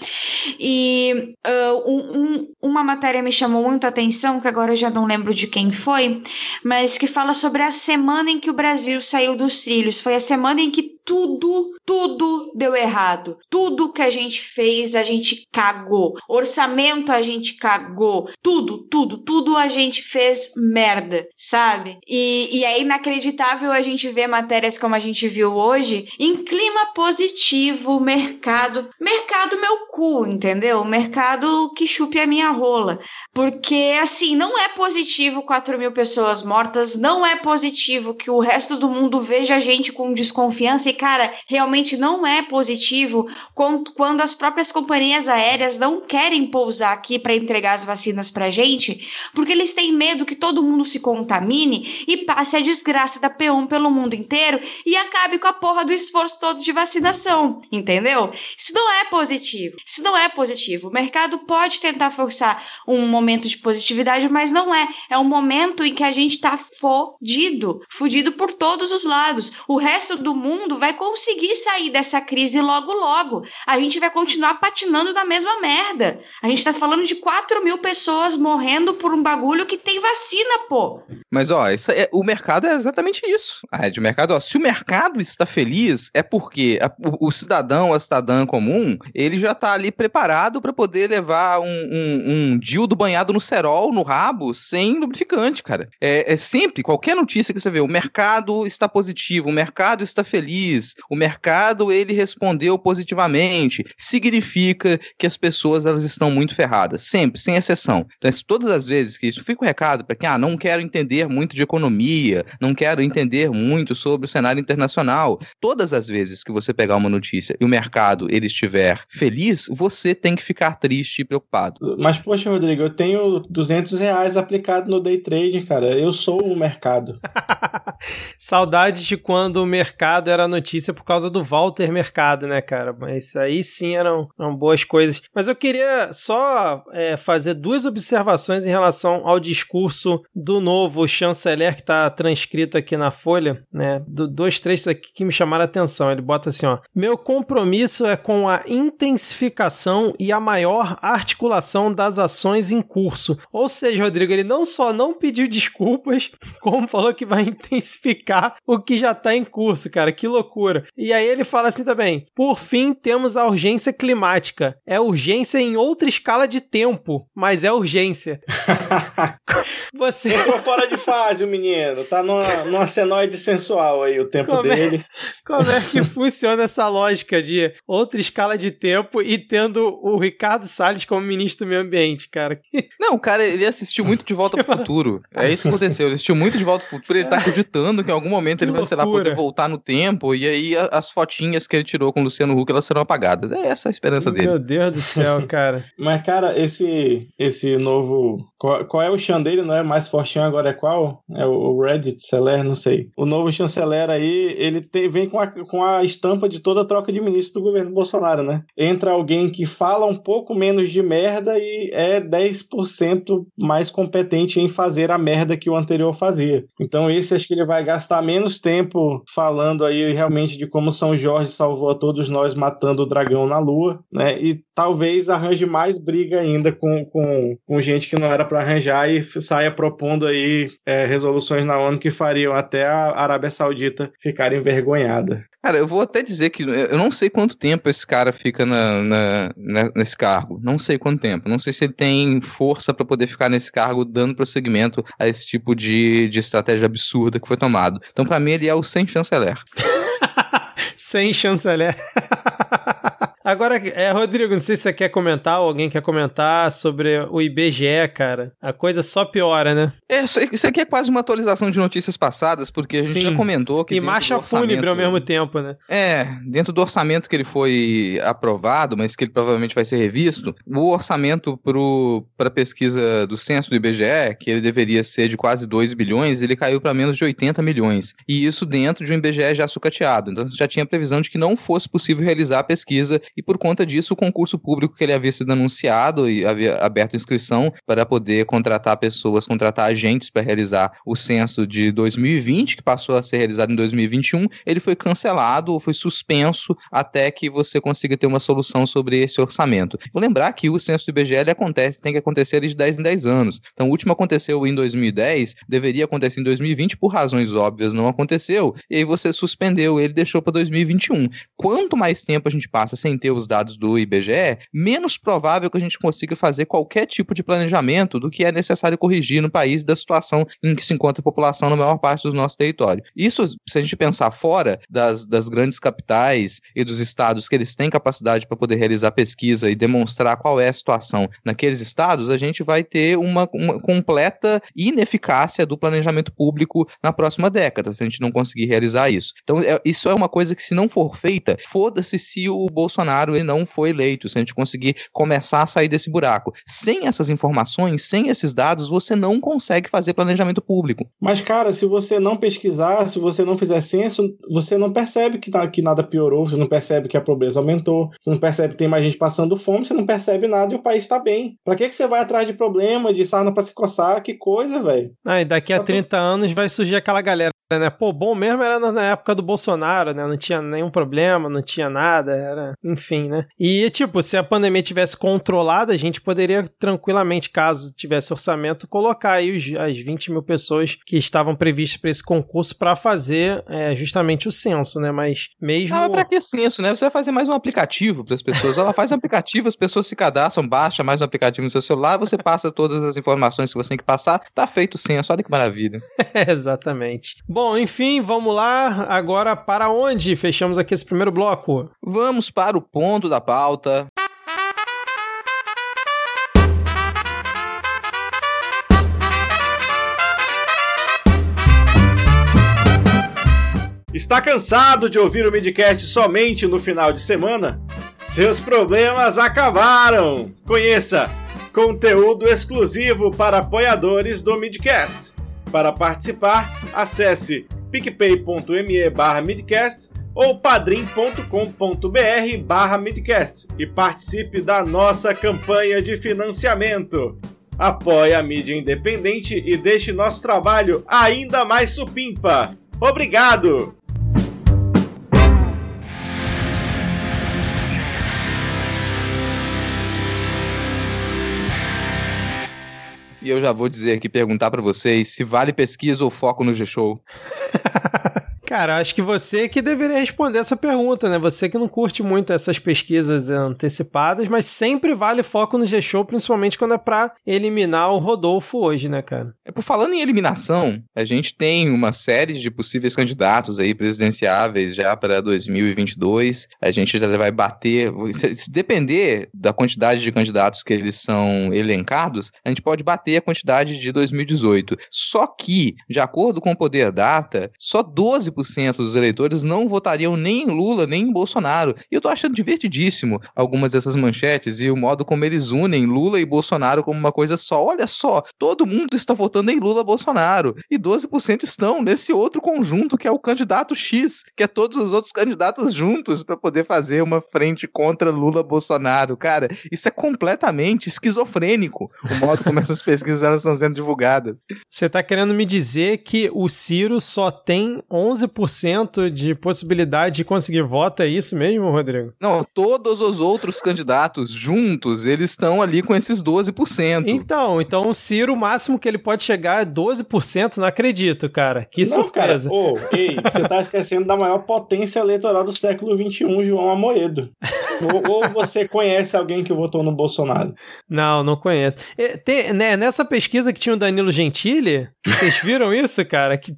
E uh, um, uma matéria me chamou muito a atenção, que agora eu já não lembro de quem foi, mas que fala sobre a semana em que o Brasil saiu dos trilhos. Foi a semana em que tudo, tudo deu errado. Tudo que a gente fez, a gente cagou. Orçamento a gente cagou. Tudo, tudo, tudo a gente fez merda, sabe? E, e é inacreditável a gente ver matérias como a gente viu hoje em clima positivo, mercado. Mercado meu cu, entendeu? Mercado que chupe a minha rola. Porque, assim, não é positivo 4 mil pessoas mortas, não é positivo que o resto do mundo veja a gente com desconfiança cara, realmente não é positivo quando as próprias companhias aéreas não querem pousar aqui para entregar as vacinas pra gente, porque eles têm medo que todo mundo se contamine e passe a desgraça da P1 pelo mundo inteiro e acabe com a porra do esforço todo de vacinação, entendeu? Isso não é positivo. Isso não é positivo. O mercado pode tentar forçar um momento de positividade, mas não é. É um momento em que a gente tá fodido, fudido por todos os lados. O resto do mundo vai conseguir sair dessa crise logo, logo. A gente vai continuar patinando na mesma merda. A gente tá falando de 4 mil pessoas morrendo por um bagulho que tem vacina, pô. Mas, ó, isso é, o mercado é exatamente isso. A de mercado, ó, se o mercado está feliz, é porque a, o, o, cidadão, a cidadã comum, ele já tá ali preparado para poder levar um, um, um dildo banhado no cerol, no rabo, sem lubrificante, cara. É, é sempre, qualquer notícia que você vê, o mercado está positivo, o mercado está feliz, o mercado ele respondeu positivamente, significa que as pessoas elas estão muito ferradas, sempre, sem exceção. Então, todas as vezes que isso fica um recado para quem ah, não quero entender muito de economia, não quero entender muito sobre o cenário internacional, todas as vezes que você pegar uma notícia e o mercado ele estiver feliz, você tem que ficar triste e preocupado. Mas poxa, Rodrigo, eu tenho 200 reais aplicado no day trade, cara. Eu sou o mercado. Saudades de quando o mercado era no notícia por causa do Walter Mercado, né, cara? Mas aí sim eram, eram boas coisas. Mas eu queria só é, fazer duas observações em relação ao discurso do novo chanceler que está transcrito aqui na folha, né? Do, dois trechos aqui que me chamaram a atenção. Ele bota assim, ó: Meu compromisso é com a intensificação e a maior articulação das ações em curso. Ou seja, Rodrigo, ele não só não pediu desculpas, como falou que vai intensificar o que já está em curso, cara. Que loucura loucura. E aí ele fala assim também: por fim, temos a urgência climática. É urgência em outra escala de tempo, mas é urgência. Você. Entrou fora de fase o menino. Tá numa, numa senoide sensual aí o tempo como é dele. É, como é que funciona essa lógica de outra escala de tempo e tendo o Ricardo Salles como ministro do meio ambiente, cara? Não, o cara, ele assistiu muito de Volta pro Futuro. É isso que aconteceu. Ele assistiu muito de Volta pro Futuro. Ele tá acreditando que em algum momento ele vai, sei lá, poder voltar no tempo e aí as fotinhas que ele tirou com o Luciano Huck, elas serão apagadas. É essa a esperança dele. Meu Deus do céu, cara. Mas, cara, esse, esse novo Qual, qual, é o chan dele? Não é mais fortinho agora é qual? É o Reddit, Celer, não sei. O novo chanceler aí, ele tem, vem com a, com a estampa de toda a troca de ministro do governo Bolsonaro, né? Entra alguém que fala um pouco menos de merda e é 10% mais competente em fazer a merda que o anterior fazia. Então esse acho que ele vai gastar menos tempo falando aí realmente de como São Jorge salvou a todos nós matando o dragão na lua, né? E talvez arranje mais briga ainda com, com, com gente que não era para arranjar e saia propondo aí é, resoluções na ONU que fariam até a Arábia Saudita ficar envergonhada. Cara, eu vou até dizer que eu não sei quanto tempo esse cara fica na, na, na nesse cargo. Não sei quanto tempo. Não sei se ele tem força para poder ficar nesse cargo dando prosseguimento a esse tipo de, de estratégia absurda que foi tomado. Então, para mim, ele é o sem chanceler. sem chanceler. Agora, é, Rodrigo, não sei se você quer comentar ou alguém quer comentar sobre o IBGE, cara. A coisa só piora, né? É, isso aqui é quase uma atualização de notícias passadas, porque a gente Sim. já comentou que. E marcha fúnebre ao mesmo tempo, né? É, dentro do orçamento que ele foi aprovado, mas que ele provavelmente vai ser revisto, o orçamento para a pesquisa do censo do IBGE, que ele deveria ser de quase 2 bilhões, ele caiu para menos de 80 milhões. E isso dentro de um IBGE já sucateado. Então já tinha previsão de que não fosse possível realizar a pesquisa e por conta disso o concurso público que ele havia sido anunciado e havia aberto inscrição para poder contratar pessoas, contratar agentes para realizar o censo de 2020, que passou a ser realizado em 2021, ele foi cancelado ou foi suspenso até que você consiga ter uma solução sobre esse orçamento. Vou lembrar que o censo do IBGE acontece, tem que acontecer de 10 em 10 anos. Então o último aconteceu em 2010, deveria acontecer em 2020, por razões óbvias não aconteceu, e aí você suspendeu ele deixou para 2021. Quanto mais tempo a gente passa sem ter os dados do IBGE, menos provável que a gente consiga fazer qualquer tipo de planejamento do que é necessário corrigir no país da situação em que se encontra a população na maior parte do nosso território. Isso, se a gente pensar fora das, das grandes capitais e dos estados que eles têm capacidade para poder realizar pesquisa e demonstrar qual é a situação naqueles estados, a gente vai ter uma, uma completa ineficácia do planejamento público na próxima década, se a gente não conseguir realizar isso. Então, é, isso é uma coisa que, se não for feita, foda-se se o Bolsonaro ele não foi eleito, se a gente conseguir começar a sair desse buraco. Sem essas informações, sem esses dados, você não consegue fazer planejamento público. Mas, cara, se você não pesquisar, se você não fizer censo, você não percebe que, tá, que nada piorou, você não percebe que a pobreza aumentou, você não percebe que tem mais gente passando fome, você não percebe nada e o país tá bem. Pra que, que você vai atrás de problema, de sarna pra se coçar? Que coisa, velho. Ah, e daqui a tá 30 anos vai surgir aquela galera né? Pô, bom mesmo era na época do Bolsonaro, né? Não tinha nenhum problema, não tinha nada, era, enfim, né? E tipo, se a pandemia tivesse controlada, a gente poderia tranquilamente, caso tivesse orçamento, colocar aí os, as 20 mil pessoas que estavam previstas para esse concurso para fazer é, justamente o censo, né? Mas mesmo. Ah, pra que censo, né? Você vai fazer mais um aplicativo para as pessoas. Ela faz um aplicativo, as pessoas se cadastram, baixa mais um aplicativo no seu celular, você passa todas as informações que você tem que passar, tá feito o censo. Olha que maravilha. exatamente. Bom, Bom, enfim, vamos lá. Agora para onde fechamos aqui esse primeiro bloco? Vamos para o ponto da pauta. Está cansado de ouvir o Midcast somente no final de semana? Seus problemas acabaram! Conheça conteúdo exclusivo para apoiadores do Midcast. Para participar, acesse picpay.me barra midcast ou padrim.com.br barra midcast e participe da nossa campanha de financiamento. Apoie a mídia independente e deixe nosso trabalho ainda mais supimpa. Obrigado! E eu já vou dizer aqui, perguntar para vocês se vale pesquisa ou foco no G-Show. Cara, acho que você que deveria responder essa pergunta, né? Você que não curte muito essas pesquisas antecipadas, mas sempre vale foco no G-Show, principalmente quando é pra eliminar o Rodolfo hoje, né, cara? É por falando em eliminação, a gente tem uma série de possíveis candidatos aí presidenciáveis já para 2022. A gente já vai bater, se depender da quantidade de candidatos que eles são elencados, a gente pode bater a quantidade de 2018. Só que, de acordo com o Poder Data, só 12 12% dos eleitores não votariam nem em Lula, nem em Bolsonaro. E eu tô achando divertidíssimo algumas dessas manchetes e o modo como eles unem Lula e Bolsonaro como uma coisa só. Olha só, todo mundo está votando em Lula Bolsonaro. E 12% estão nesse outro conjunto que é o candidato X, que é todos os outros candidatos juntos para poder fazer uma frente contra Lula Bolsonaro. Cara, isso é completamente esquizofrênico o modo como essas pesquisas elas estão sendo divulgadas. Você está querendo me dizer que o Ciro só tem 11% de possibilidade de conseguir voto? É isso mesmo, Rodrigo? Não, todos os outros candidatos juntos, eles estão ali com esses 12%. Então, então o Ciro, o máximo que ele pode chegar é 12%, não acredito, cara. Que não, surpresa. Cara, oh, ei, você tá esquecendo da maior potência eleitoral do século XXI, João Amoedo. ou, ou, você conhece alguém que votou no Bolsonaro? Não, não conheço. Tem, né, nessa pesquisa que tinha o Danilo Gentili, vocês viram isso, cara? Que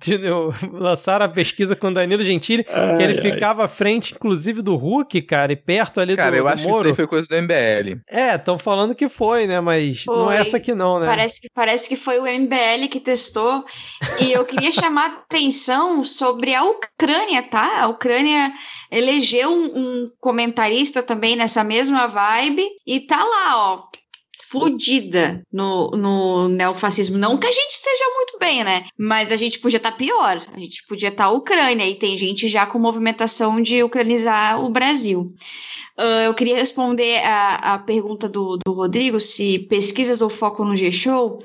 lançaram a pesquisa com o Danilo Gentili, ai, que ele ai. ficava à frente, inclusive, do Hulk, cara, e perto ali cara, do, eu do acho Moro. que isso aí foi coisa do MBL. É, estão falando que foi, né? Mas foi. não é essa aqui não, né? Parece que, parece que foi o MBL que testou. E eu queria chamar atenção sobre a Ucrânia, tá? A Ucrânia elegeu um, um comentarista também nessa mesma vibe e tá lá, ó fludida no, no neofascismo. Não que a gente esteja muito bem, né? Mas a gente podia estar tá pior. A gente podia estar tá Ucrânia e tem gente já com movimentação de ucranizar o Brasil. Uh, eu queria responder a, a pergunta do, do Rodrigo, se pesquisas ou foco no G-Show.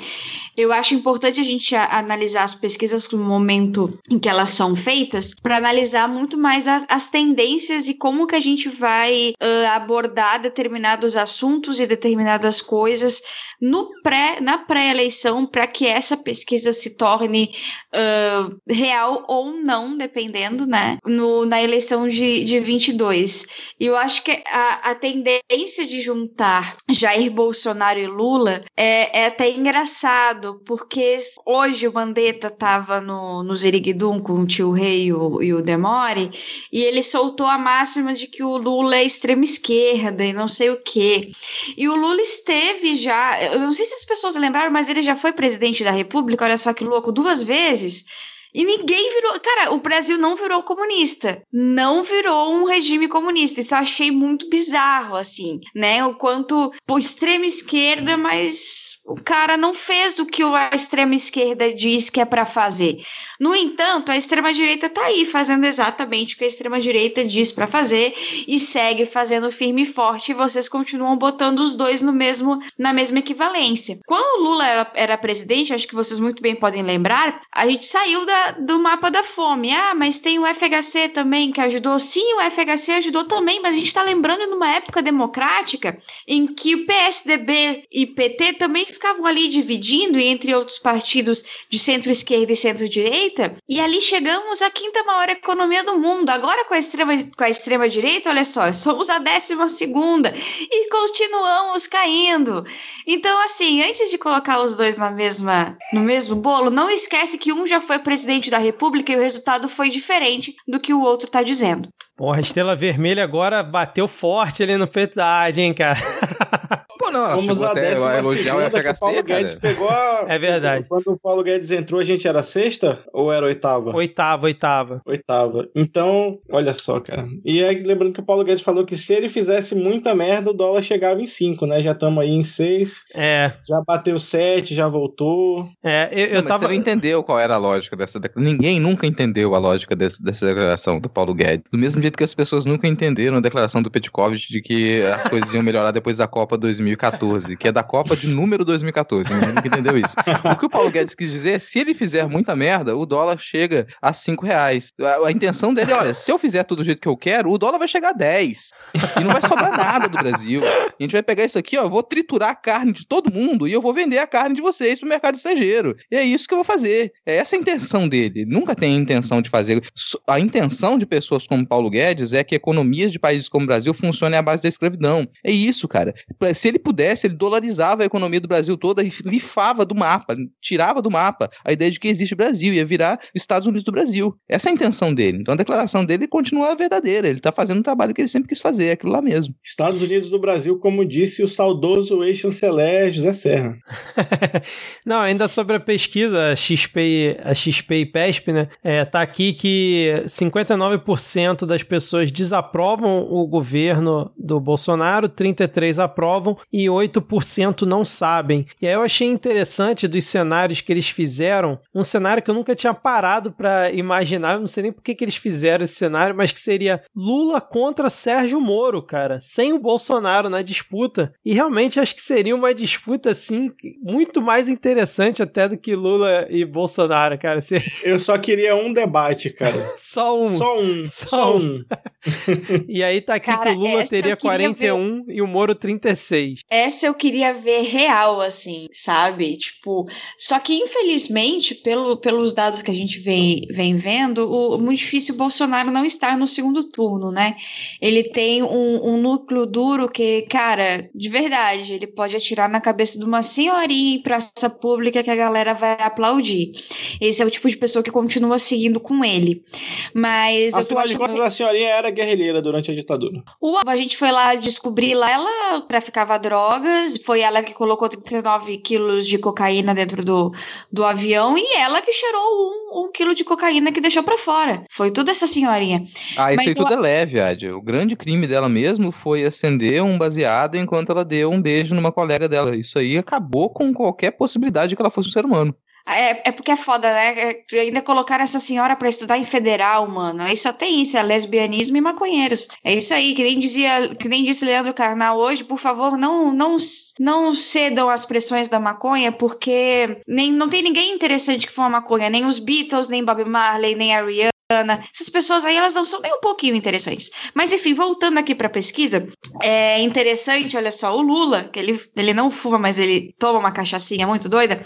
Eu acho importante a gente a, analisar as pesquisas no momento em que elas são feitas, para analisar muito mais a, as tendências e como que a gente vai uh, abordar determinados assuntos e determinadas coisas no pré, na pré-eleição para que essa pesquisa se torne uh, real ou não, dependendo, né, no, na eleição de, de 22. E eu acho que a, a tendência de juntar Jair Bolsonaro e Lula é, é até engraçado, porque hoje o Mandetta estava no, no Zeriguidum com o tio Rei e o, e o Demore, e ele soltou a máxima de que o Lula é extrema esquerda e não sei o quê. E o Lula esteve já, eu não sei se as pessoas lembraram, mas ele já foi presidente da República, olha só que louco, duas vezes. E ninguém virou. Cara, o Brasil não virou comunista. Não virou um regime comunista. Isso eu achei muito bizarro, assim, né? O quanto por extrema esquerda, mas o cara não fez o que a extrema esquerda diz que é para fazer. No entanto, a extrema-direita está aí fazendo exatamente o que a extrema-direita diz para fazer e segue fazendo firme e forte, e vocês continuam botando os dois no mesmo na mesma equivalência. Quando o Lula era, era presidente, acho que vocês muito bem podem lembrar, a gente saiu do mapa da fome. Ah, mas tem o FHC também que ajudou. Sim, o FHC ajudou também, mas a gente está lembrando numa época democrática em que o PSDB e PT também ficavam ali dividindo entre outros partidos de centro-esquerda e centro-direita direita, e ali chegamos à quinta maior economia do mundo. Agora com a extrema, com a extrema direita, olha só, somos a décima segunda e continuamos caindo. Então, assim, antes de colocar os dois na mesma, no mesmo bolo, não esquece que um já foi presidente da República e o resultado foi diferente do que o outro está dizendo. Porra, a estrela vermelha agora bateu forte ali no Ad, hein, cara? Pô, não, Vamos a até elogiar o FHC, o Paulo Guedes pegou a... É verdade. Quando o Paulo Guedes entrou, a gente era sexta ou era oitava? Oitava, oitava. Oitava. Então, olha só, cara. E aí, lembrando que o Paulo Guedes falou que se ele fizesse muita merda, o dólar chegava em cinco, né? Já estamos aí em seis. É. Já bateu sete, já voltou. É, eu, eu não, tava... Você não entendeu qual era a lógica dessa declaração. Ninguém nunca entendeu a lógica desse, dessa declaração do Paulo Guedes. Do mesmo jeito que as pessoas nunca entenderam a declaração do Petkovic de que as coisas iam melhorar depois da Copa 2014, que é da Copa de número 2014. Ninguém entendeu isso. O que o Paulo Guedes quis dizer é, se ele fizer muita merda, o dólar chega a 5 reais. A, a, intenção dele é, olha, se eu fizer tudo do jeito que eu quero, o dólar vai chegar a 10. E não vai sobrar nada do Brasil. A gente vai pegar isso aqui, ó, vou triturar a carne de todo mundo e eu vou vender a carne de vocês pro mercado estrangeiro. E é isso que eu vou fazer. É essa a intenção dele. Nunca tem a intenção de fazer. A intenção de pessoas como Paulo Guedes é que economias de países como o Brasil funcionem à base da escravidão. É isso, cara. Se ele pudesse, ele dolarizava a economia do Brasil toda e lifava do mapa, tirava do mapa a ideia de que existe o Brasil, ia virar os Estados Unidos do Brasil. Essa é a intenção dele. Então a declaração dele continua verdadeira. Ele está fazendo o trabalho que ele sempre quis fazer, aquilo lá mesmo. Estados Unidos do Brasil, como disse o saudoso ex-chanceler José Serra. Não, ainda sobre a pesquisa, a XP, a XP e PESP, né? É, tá aqui que 59% das pessoas desaprovam o governo do Bolsonaro, 33% aprovam e 8% não sabem. E aí eu achei interessante dos cenários que eles fizeram, um cenário que eu nunca tinha parado para imaginar, eu não sei nem por que, que eles fizeram esse cenário, mas que seria Lula contra Sérgio Moro, cara, sem o Bolsonaro na disputa. E realmente acho que seria uma disputa assim muito mais interessante até do que Lula e Bolsonaro, cara. Eu só queria um debate, cara. só um. Só um. Só, Só um. um. E aí tá aqui Cara, que o Lula teria queria 41 e o Moro 36. Essa eu queria ver real, assim, sabe? Tipo, só que infelizmente, pelo, pelos dados que a gente vem, vem vendo, o, muito difícil o Bolsonaro não estar no segundo turno, né? Ele tem um, um núcleo duro que, cara, de verdade, ele pode atirar na cabeça de uma senhorinha em praça pública que a galera vai aplaudir. Esse é o tipo de pessoa que continua seguindo com ele. Mas eu tô Afinal de achando contas, a senhorinha era guerrilheira durante a ditadura. o, a gente foi lá descobrir lá, ela traficava drogas, foi ela que colocou 39 quilos de cocaína dentro do, do avião e ela que cheirou um, um quilo de cocaína que deixou pra fora. Foi tudo essa senhorinha. Ah, isso Mas aí tudo é leve, Adi. O grande crime dela mesmo foi acender um baseado enquanto ela deu um beijo numa colega dela. Isso aí acabou com qualquer possibilidade de que ela fosse um ser humano. É, é porque é foda, né? É, ainda colocaram essa senhora pra estudar em federal, mano. Aí só tem isso, é lesbianismo e maconheiros. É isso aí, que nem dizia, que nem disse Leandro Carnal hoje, por favor, não não não cedam às pressões da maconha, porque nem não tem ninguém interessante que fuma maconha, nem os Beatles, nem Bob Marley, nem a Rihanna. Essas pessoas aí, elas não são nem um pouquinho interessantes. Mas enfim, voltando aqui pra pesquisa, é interessante, olha só, o Lula, que ele, ele não fuma, mas ele toma uma cachaçinha muito doida.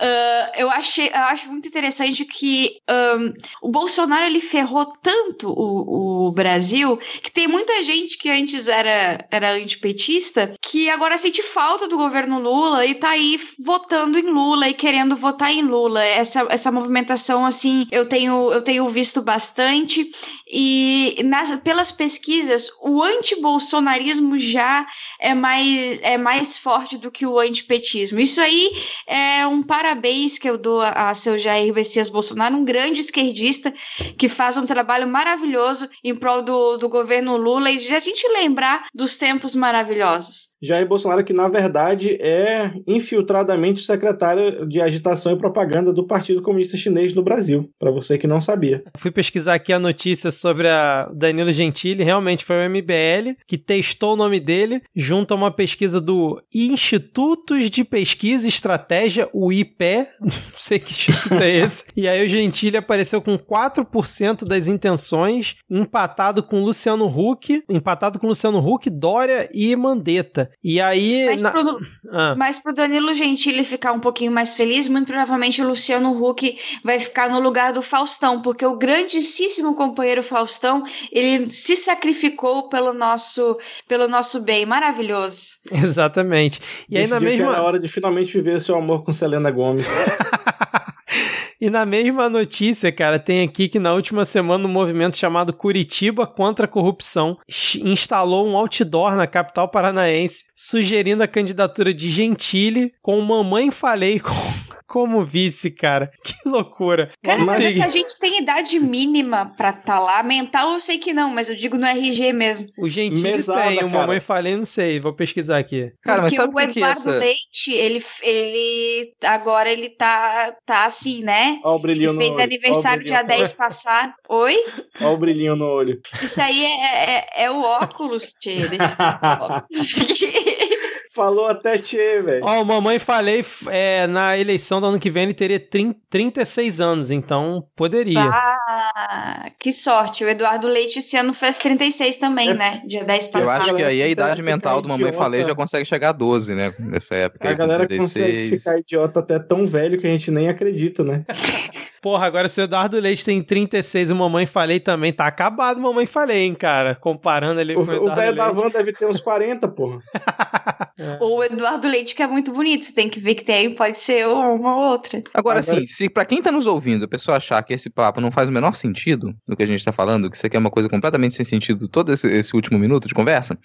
Ah, eu, achei, eu acho muito interessante que ahn, o Bolsonaro ele ferrou tanto o, o Brasil que tem muita gente que antes era, era antipetista que agora sente falta do governo Lula e tá aí votando em Lula e querendo votar em Lula. Essa, essa movimentação, assim, eu tenho, eu tenho visto bastante. E nas, pelas pesquisas, o antibolsonarismo já é mais, é mais forte do que o antipetismo. Isso aí é um parabéns que eu dou a, a seu Jair Messias Bolsonaro, um grande esquerdista que faz um trabalho maravilhoso em prol do, do governo Lula e de a gente lembrar dos tempos maravilhosos. Jair Bolsonaro, que na verdade é infiltradamente secretário de agitação e propaganda do Partido Comunista Chinês no Brasil, para você que não sabia. Fui pesquisar aqui a notícia sobre a Danilo Gentili, realmente foi o MBL que testou o nome dele junto a uma pesquisa do Institutos de Pesquisa e Estratégia, o IPE, não sei que instituto é esse, e aí o Gentili apareceu com 4% das intenções, empatado com Luciano Huck, empatado com Luciano Huck, Dória e Mandetta. E aí... Mas na- pro, Ah. mas pro Danilo Gentili ficar um pouquinho mais feliz, muito provavelmente o Luciano Huck vai ficar no lugar do Faustão, porque o grandíssimo companheiro Faustão, ele se sacrificou pelo nosso, pelo nosso bem, maravilhoso. Exatamente. E aí na que mesma... era hora de finalmente viver seu amor com Selena Gomes. E na mesma notícia, cara, tem aqui que na última semana um movimento chamado Curitiba contra a Corrupção instalou um outdoor na capital paranaense sugerindo a candidatura de Gentili com Mamãe Falei com- como vice, cara. Que loucura. Cara, mas seguir. essa gente tem idade mínima pra tá lá. Mental eu sei que não, mas eu digo no RG mesmo. O Gentili Mesada, tem, o cara. Mamãe Falei não sei, vou pesquisar aqui. Cara, mas Porque sabe o por que Eduardo essa... Leite, ele, ele agora ele tá, tá assim, né? Olha o brilhinho Ele no fez olho. aniversário dia o brilhinho. 10 passado. Oi? Olha o brilhinho no olho. Isso aí é, é, é o óculos, tchê. Deixa eu- Falou até tchê, velho. Ó, o Mamãe Falei é, na eleição do ano que vem ele teria 30, 36 anos, então poderia. Ah, que sorte. O Eduardo Leite esse ano fez 36 também, né? Dia 10 Eu passado. acho que aí a idade fica mental do Mamãe. Falei já consegue chegar a 12, né? Nessa época A galera consegue 36. ficar idiota até tão velho que a gente nem acredita, né? Porra, agora se o Eduardo Leite tem 36 e Mamãe Falei também, tá acabado Mamãe Falei, hein, cara? Comparando ele O com o Eduardo o velho da van deve ter uns 40, porra. Ou o Eduardo Leite, que é muito bonito. Você tem que ver que tem aí, pode ser uma ou outra. Agora, Agora- assim, se pra quem tá nos ouvindo, a pessoa achar que esse papo não faz o menor sentido do que a gente tá falando, que isso aqui é uma coisa completamente sem sentido todo esse, esse último minuto de conversa,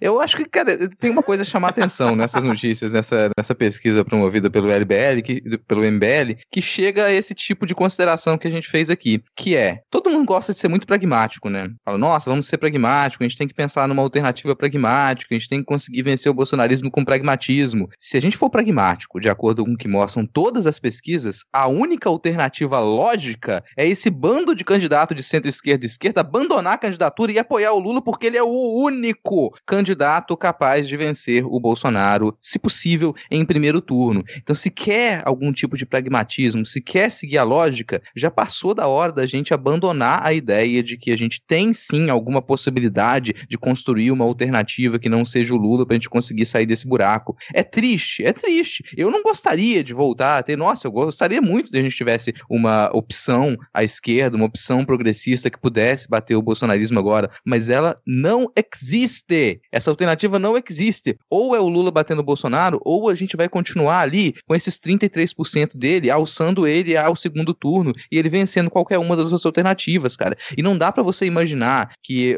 eu acho que, cara, tem uma coisa a chamar atenção nessas notícias, nessa, nessa pesquisa promovida pelo LBL, que, pelo MBL, que chega a esse tipo de consideração que a gente fez aqui, que é, todo mundo gosta de ser muito pragmático, né? Fala, nossa, vamos ser pragmático, a gente tem que pensar numa alternativa pragmática, a gente tem que conseguir vencer o bolsonarismo com pragmatismo. Se a gente for pragmático, de acordo com o que mostram todas as pesquisas, a única alternativa lógica é esse bando de candidato de centro-esquerda e esquerda abandonar a candidatura e apoiar o Lula porque ele é o único candidato capaz de vencer o Bolsonaro, se possível, em primeiro turno. Então, se quer algum tipo de pragmatismo, se quer seguir a lógica, já passou da hora da gente abandonar a ideia de que a gente tem sim alguma possibilidade de construir uma alternativa que não seja o Lula pra gente conseguir sair desse buraco. É triste, é triste. Eu não gostaria de voltar a ter, nossa, eu gostaria muito de a gente tivesse uma opção à esquerda, uma opção progressista que pudesse bater o bolsonarismo agora, mas ela não existe. Essa alternativa não existe. Ou é o Lula batendo o Bolsonaro, ou a gente vai continuar ali com esses 33% dele, alçando ele ao segundo turno e ele vencendo qualquer uma das outras alternativas, cara. E não dá pra você imaginar que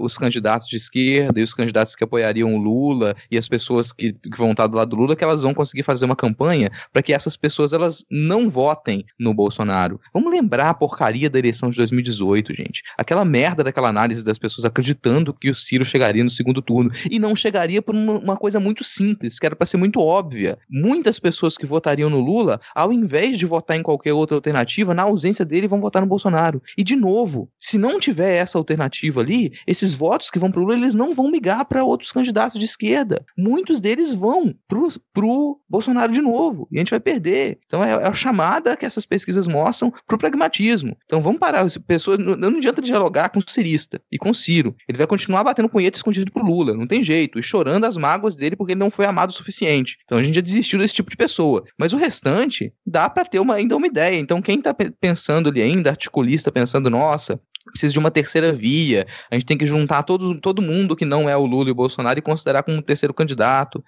os candidatos de esquerda e os candidatos que apoiariam o Lula e as pessoas que, que vão estar do lado do Lula, que elas vão conseguir fazer uma campanha para que essas pessoas elas não votem no Bolsonaro. Vamos lembrar a porcaria da eleição de 2018, gente. Aquela merda daquela análise das pessoas acreditando que o Ciro chegaria no segundo turno e não chegaria por uma, uma coisa muito simples, que era para ser muito óbvia. Muitas pessoas que votariam no Lula, ao invés de votar em qualquer outra alternativa, na ausência dele vão votar no Bolsonaro. E de novo, se não tiver essa alternativa ali, esses votos que vão pro Lula, eles não vão migrar para outros candidatos de esquerda. Muitos deles vão pro, pro Bolsonaro de novo. E a gente vai perder. Então é, é a chamada que essas pesquisas mostram pro pragmatismo. Então vamos parar. as Pessoas, não, não adianta dialogar com o cirista e com o Ciro. Ele vai continuar batendo punheta escondido pro Lula. Não tem jeito. E chorando as mágoas dele porque ele não foi amado o suficiente. Então a gente já desistiu desse tipo de pessoa. Mas o restante dá para ter uma, ainda uma ideia. Então quem tá pe- pensando ali ainda, articulista, pensando, nossa, precisa de uma terceira via, a gente tem que juntar todo, todo mundo que não é o Lula e o Bolsonaro e considerar como um terceiro candidato.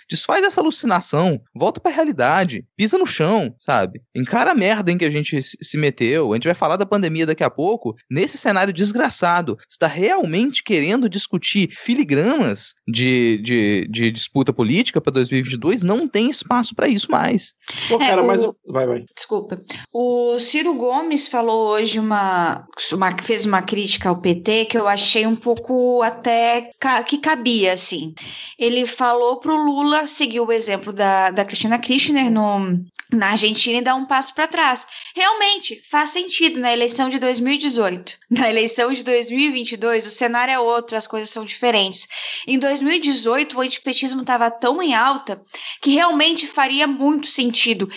Desfaz essa alucinação, volta pra realidade, pisa no chão, sabe? Encara a merda em que a gente se meteu. A gente vai falar da pandemia daqui a pouco. Nesse cenário desgraçado, você tá realmente querendo discutir filigramas de, de, de disputa política para 2022? Não tem espaço para isso mais. Pô, É, cara, o- mas. Vai, vai. Desculpa. O Ciro Gomes falou hoje uma, uma fez uma crítica ao PT que eu achei um pouco até que cabia assim. Ele falou pro Lula seguir o exemplo da, da Cristina Kirchner no, na Argentina e dar um passo para trás. Realmente faz sentido na eleição de 2018. Na eleição de 2022 o cenário é outro, as coisas são diferentes. Em 2018 o antipetismo estava tão em alta que realmente faria muito sentido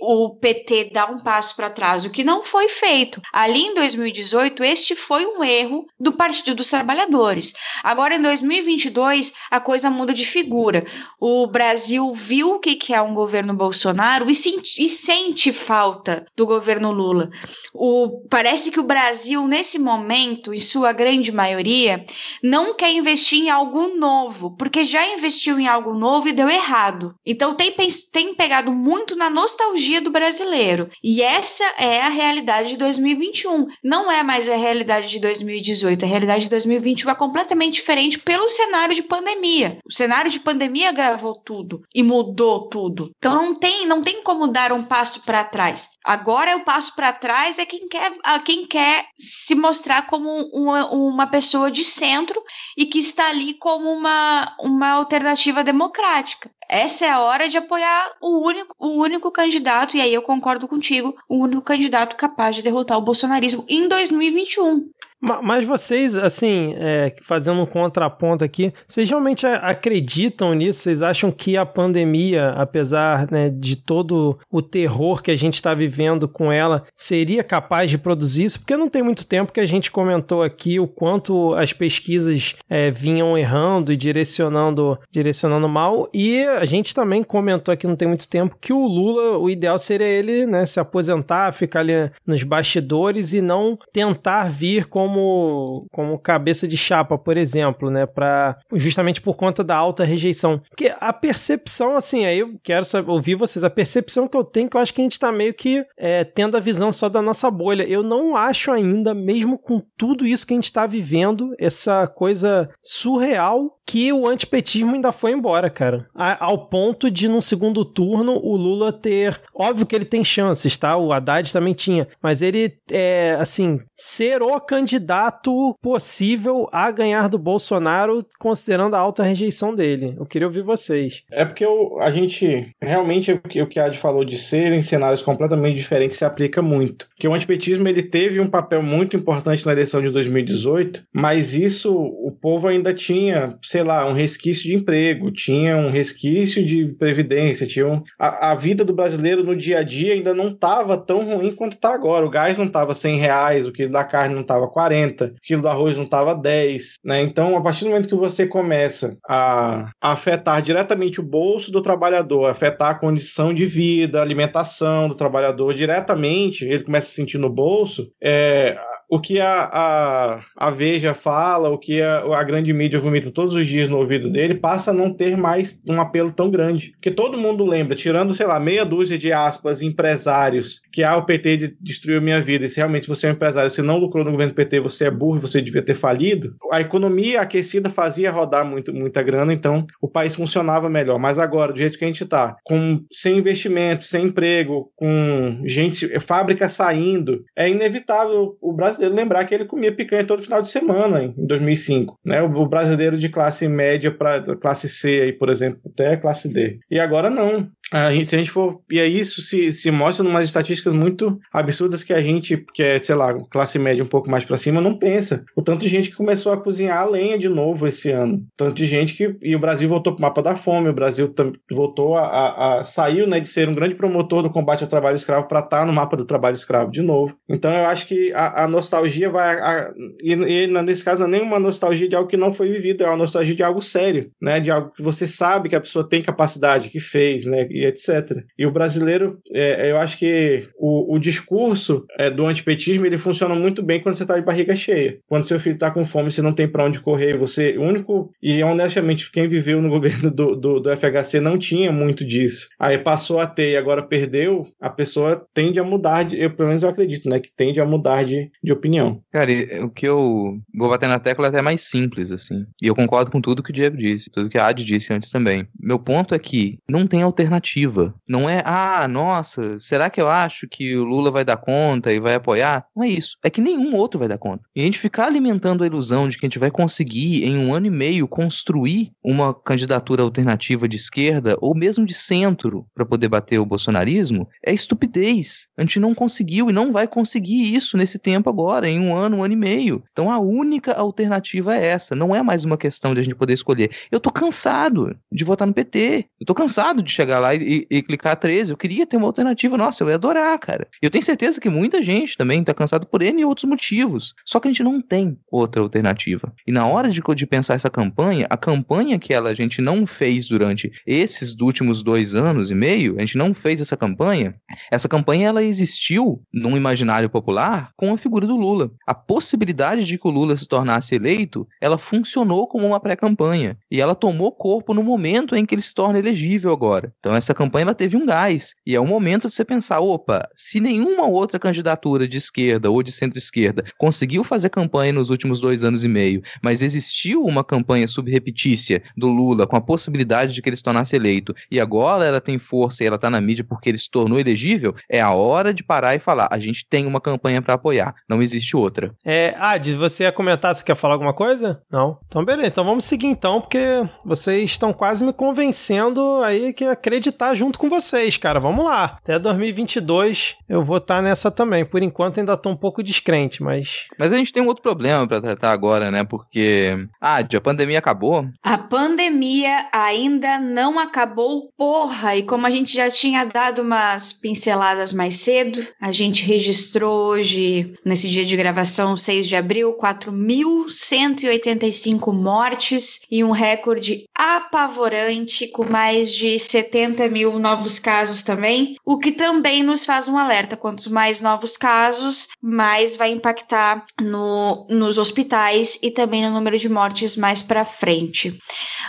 o PT dar um passo para trás, o que não foi feito. Ali em 2018, este foi um erro do Partido dos Trabalhadores. Agora, em 2022, a coisa muda de figura. O Brasil viu o que é um governo Bolsonaro e sente, e sente falta do governo Lula. O, parece que o Brasil, nesse momento, em sua grande maioria, não quer investir em algo novo, porque já investiu em algo novo e deu errado. Então tem, tem pegado muito na nostalgia do brasileiro. E essa é a realidade de 2021. Não é mais a realidade de 2018. A realidade de 2021 é completamente diferente pelo cenário de pandemia. O cenário de pandemia gravou tudo e mudou tudo. Então não tem, não tem como dar um passo para trás. Agora o passo para trás é quem quer, quem quer se mostrar como uma, uma pessoa de centro e que está ali como uma, uma alternativa democrática. Essa é a hora de apoiar o único, o único candidato, e aí eu concordo contigo, o único candidato capaz de derrotar o bolsonarismo em 2021. Mas vocês, assim, é, fazendo um contraponto aqui, vocês realmente acreditam nisso? Vocês acham que a pandemia, apesar né, de todo o terror que a gente está vivendo com ela, seria capaz de produzir isso? Porque não tem muito tempo que a gente comentou aqui o quanto as pesquisas é, vinham errando e direcionando, direcionando mal, e a gente também comentou aqui não tem muito tempo que o Lula, o ideal seria ele né, se aposentar, ficar ali nos bastidores e não tentar vir como, como cabeça de chapa, por exemplo, né, para justamente por conta da alta rejeição. Porque a percepção, assim, aí eu quero saber, ouvir vocês, a percepção que eu tenho, que eu acho que a gente tá meio que é, tendo a visão só da nossa bolha. Eu não acho ainda, mesmo com tudo isso que a gente tá vivendo, essa coisa surreal que o antipetismo ainda foi embora, cara. A, ao ponto de, num segundo turno, o Lula ter. Óbvio que ele tem chances, tá? O Haddad também tinha. Mas ele, é, assim, ser o candidato possível a ganhar do Bolsonaro, considerando a alta rejeição dele. Eu queria ouvir vocês. É porque eu, a gente. Realmente, o que, a Ad falou de serem cenários completamente diferentes se aplica muito. Porque o antipetismo ele teve um papel muito importante na eleição de 2018, mas isso o povo ainda tinha sei lá, um resquício de emprego, tinha um resquício de previdência, tinha um... a, a vida do brasileiro no dia a dia ainda não estava tão ruim quanto está agora. O gás não estava 100 reais, o quilo da carne não estava 40, o quilo do arroz não estava 10, né? Então, a partir do momento que você começa a, afetar diretamente o bolso do trabalhador, afetar a condição de vida, alimentação do trabalhador diretamente, ele começa a sentir no bolso, é, o que a, a, a Veja fala, o que a, a grande mídia vomita todos os dias no ouvido dele, passa a não ter mais um apelo tão grande. Porque todo mundo lembra, tirando, sei lá, meia dúzia de aspas, empresários, que ah, o PT destruiu minha vida, e se realmente você é um empresário, você não lucrou no governo PT, você é burro, você devia ter falido, a economia aquecida fazia rodar muito, muita grana, então o país funcionava melhor. Mas agora, do jeito que a gente está, com sem investimento, sem emprego, com gente, fábrica saindo, é inevitável o Brasil brasileiro lembrar que ele comia picanha todo final de semana em 2005, né? O, brasileiro de classe média para classe C aí, por exemplo, até classe D. E agora não. A gente, se a gente for. E aí isso se, se mostra em umas estatísticas muito absurdas que a gente, que é, sei lá, classe média um pouco mais para cima, não pensa. O tanto de gente que começou a cozinhar a lenha de novo esse ano. Tanto de gente que. E o Brasil voltou para o mapa da fome, o Brasil voltou a, a, a, saiu né, de ser um grande promotor do combate ao trabalho escravo para estar tá no mapa do trabalho escravo de novo. Então eu acho que a, a nostalgia vai. A, e, e, nesse caso não é nenhuma nostalgia de algo que não foi vivido, é uma nostalgia de algo sério, né? De algo que você sabe que a pessoa tem capacidade, que fez, né? E etc. E o brasileiro, é, eu acho que o, o discurso é, do antipetismo ele funciona muito bem quando você está de barriga cheia. Quando seu filho está com fome, você não tem para onde correr, você. Único. E honestamente, quem viveu no governo do, do, do FHC não tinha muito disso. Aí passou a ter e agora perdeu, a pessoa tende a mudar, de, eu pelo menos eu acredito, né? Que tende a mudar de, de opinião. Cara, o que eu vou bater na tecla é até mais simples, assim. E eu concordo com tudo que o Diego disse, tudo que a Adi disse antes também. Meu ponto é que não tem alternativa. Não é, ah, nossa, será que eu acho que o Lula vai dar conta e vai apoiar? Não é isso. É que nenhum outro vai dar conta. E a gente ficar alimentando a ilusão de que a gente vai conseguir, em um ano e meio, construir uma candidatura alternativa de esquerda ou mesmo de centro para poder bater o bolsonarismo é estupidez. A gente não conseguiu e não vai conseguir isso nesse tempo agora, em um ano, um ano e meio. Então a única alternativa é essa. Não é mais uma questão de a gente poder escolher. Eu tô cansado de votar no PT. Eu tô cansado de chegar lá e, e clicar 13. Eu queria ter uma alternativa. Nossa, eu ia adorar, cara. Eu tenho certeza que muita gente também tá cansado por N e outros motivos. Só que a gente não tem outra alternativa. E na hora de, de pensar essa campanha, a campanha que ela, a gente não fez durante esses últimos dois anos e meio, a gente não fez essa campanha. Essa campanha ela existiu num imaginário popular com a figura do Lula. A possibilidade de que o Lula se tornasse eleito, ela funcionou como uma pré-campanha. E ela tomou corpo no momento em que ele se torna elegível agora. Então essa campanha ela teve um gás. E é o momento de você pensar: opa, se nenhuma outra candidatura de esquerda ou de centro-esquerda conseguiu fazer campanha nos últimos dois anos e meio, mas existiu uma campanha subrepetícia do Lula com a possibilidade de que ele se tornasse eleito, e agora ela tem força e ela está na mídia porque ele se tornou elegível é a hora de parar e falar: a gente tem uma campanha para apoiar, não existe outra. É, Adi, você ia comentar, você quer falar alguma coisa? Não? Então beleza, então vamos seguir então, porque vocês estão quase me convencendo aí que acreditar junto com vocês, cara. Vamos lá. Até 2022 eu vou estar tá nessa também. Por enquanto ainda tô um pouco descrente, mas Mas a gente tem um outro problema para tratar agora, né? Porque Adi, a pandemia acabou? A pandemia ainda não acabou, porra, e como a gente já tinha dado umas pinceladas mais cedo, a gente registrou hoje, nesse dia de gravação, 6 de abril, 4.185 mortes e um recorde apavorante com mais de 70 mil novos casos também, o que também nos faz um alerta. Quanto mais novos casos, mais vai impactar no, nos hospitais e também no número de mortes mais para frente.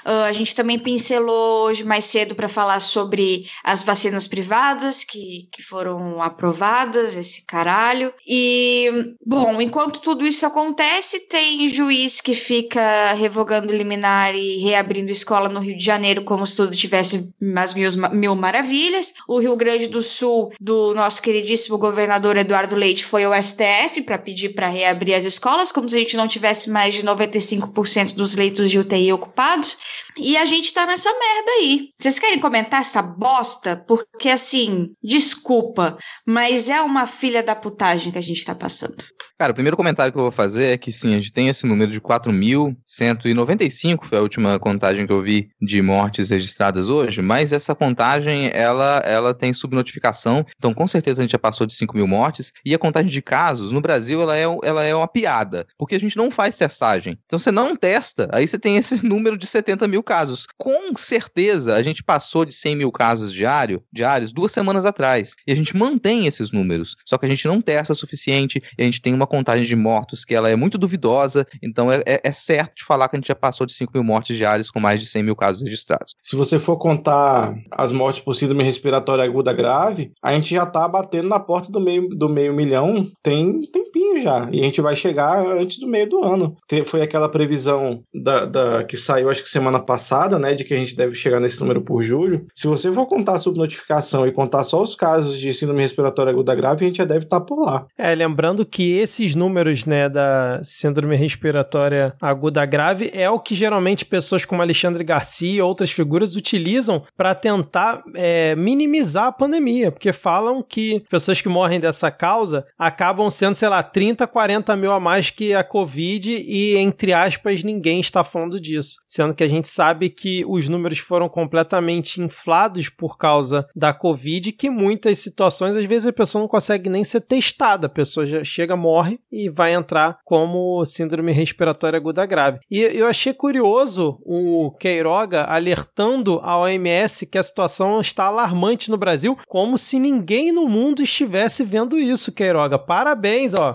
Uh, a gente também pincelou hoje mais cedo para falar sobre as vacinas privadas que, que foram aprovadas, esse caralho. E, bom, enquanto tudo isso acontece, tem juiz que fica revogando liminar e reabrindo escola no Rio de Janeiro como se tudo tivesse as mil, mil maravilhas. O Rio Grande do Sul, do nosso queridíssimo governador Eduardo Leite, foi ao STF para pedir para reabrir as escolas, como se a gente não tivesse mais de 95% dos leitos de UTI ocupados. E a gente tá nessa merda aí. Vocês querem comentar essa bosta? Porque, assim, desculpa, mas é uma filha da putagem que a gente tá passando. Cara, o primeiro comentário que eu vou fazer é que sim, a gente tem esse número de 4.195, foi a última contagem que eu vi de mortes registradas hoje, mas essa contagem, ela, ela tem subnotificação, então com certeza a gente já passou de 5 mil mortes, e a contagem de casos, no Brasil, ela é, ela é uma piada, porque a gente não faz testagem. Então você não testa, aí você tem esse número de 70 mil casos. Com certeza, a gente passou de 100 mil casos diário, diários duas semanas atrás, e a gente mantém esses números, só que a gente não testa o suficiente, e a gente tem uma contagem de mortos que ela é muito duvidosa, então é, é, é, certo de falar que a gente já passou de 5 mil mortes diárias com mais de 100 mil casos registrados. Se você for contar as mortes por síndrome respiratória aguda grave, a gente já tá batendo na porta do meio, do meio milhão tem tempinho já, e a gente vai chegar antes do meio do ano. Foi aquela previsão da, da que saiu acho que semana passada, né, de que a gente deve chegar nesse número por julho. Se você for contar a subnotificação e contar só os casos de síndrome respiratória aguda grave, a gente já deve estar tá por lá. É, lembrando que esse esses números, né, da síndrome respiratória aguda grave é o que geralmente pessoas como Alexandre Garcia e outras figuras utilizam para tentar é, minimizar a pandemia, porque falam que pessoas que morrem dessa causa acabam sendo, sei lá, 30, 40 mil a mais que a Covid e, entre aspas, ninguém está falando disso. Sendo que a gente sabe que os números foram completamente inflados por causa da Covid, que muitas situações, às vezes, a pessoa não consegue nem ser testada, a pessoa já chega, morre e vai entrar como síndrome respiratória aguda grave. E eu achei curioso o Queiroga alertando a OMS que a situação está alarmante no Brasil, como se ninguém no mundo estivesse vendo isso, Queiroga. Parabéns, ó.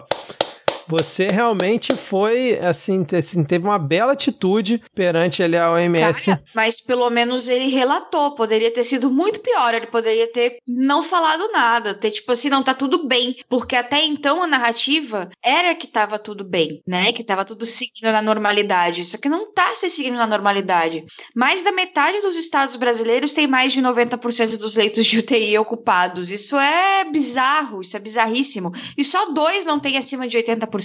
Você realmente foi, assim, assim, teve uma bela atitude perante ali a OMS. Cara, mas pelo menos ele relatou. Poderia ter sido muito pior. Ele poderia ter não falado nada. Ter tipo assim, não, tá tudo bem. Porque até então a narrativa era que tava tudo bem, né? Que tava tudo seguindo na normalidade. Só que não tá se seguindo na normalidade. Mais da metade dos estados brasileiros tem mais de 90% dos leitos de UTI ocupados. Isso é bizarro, isso é bizarríssimo. E só dois não tem acima de 80%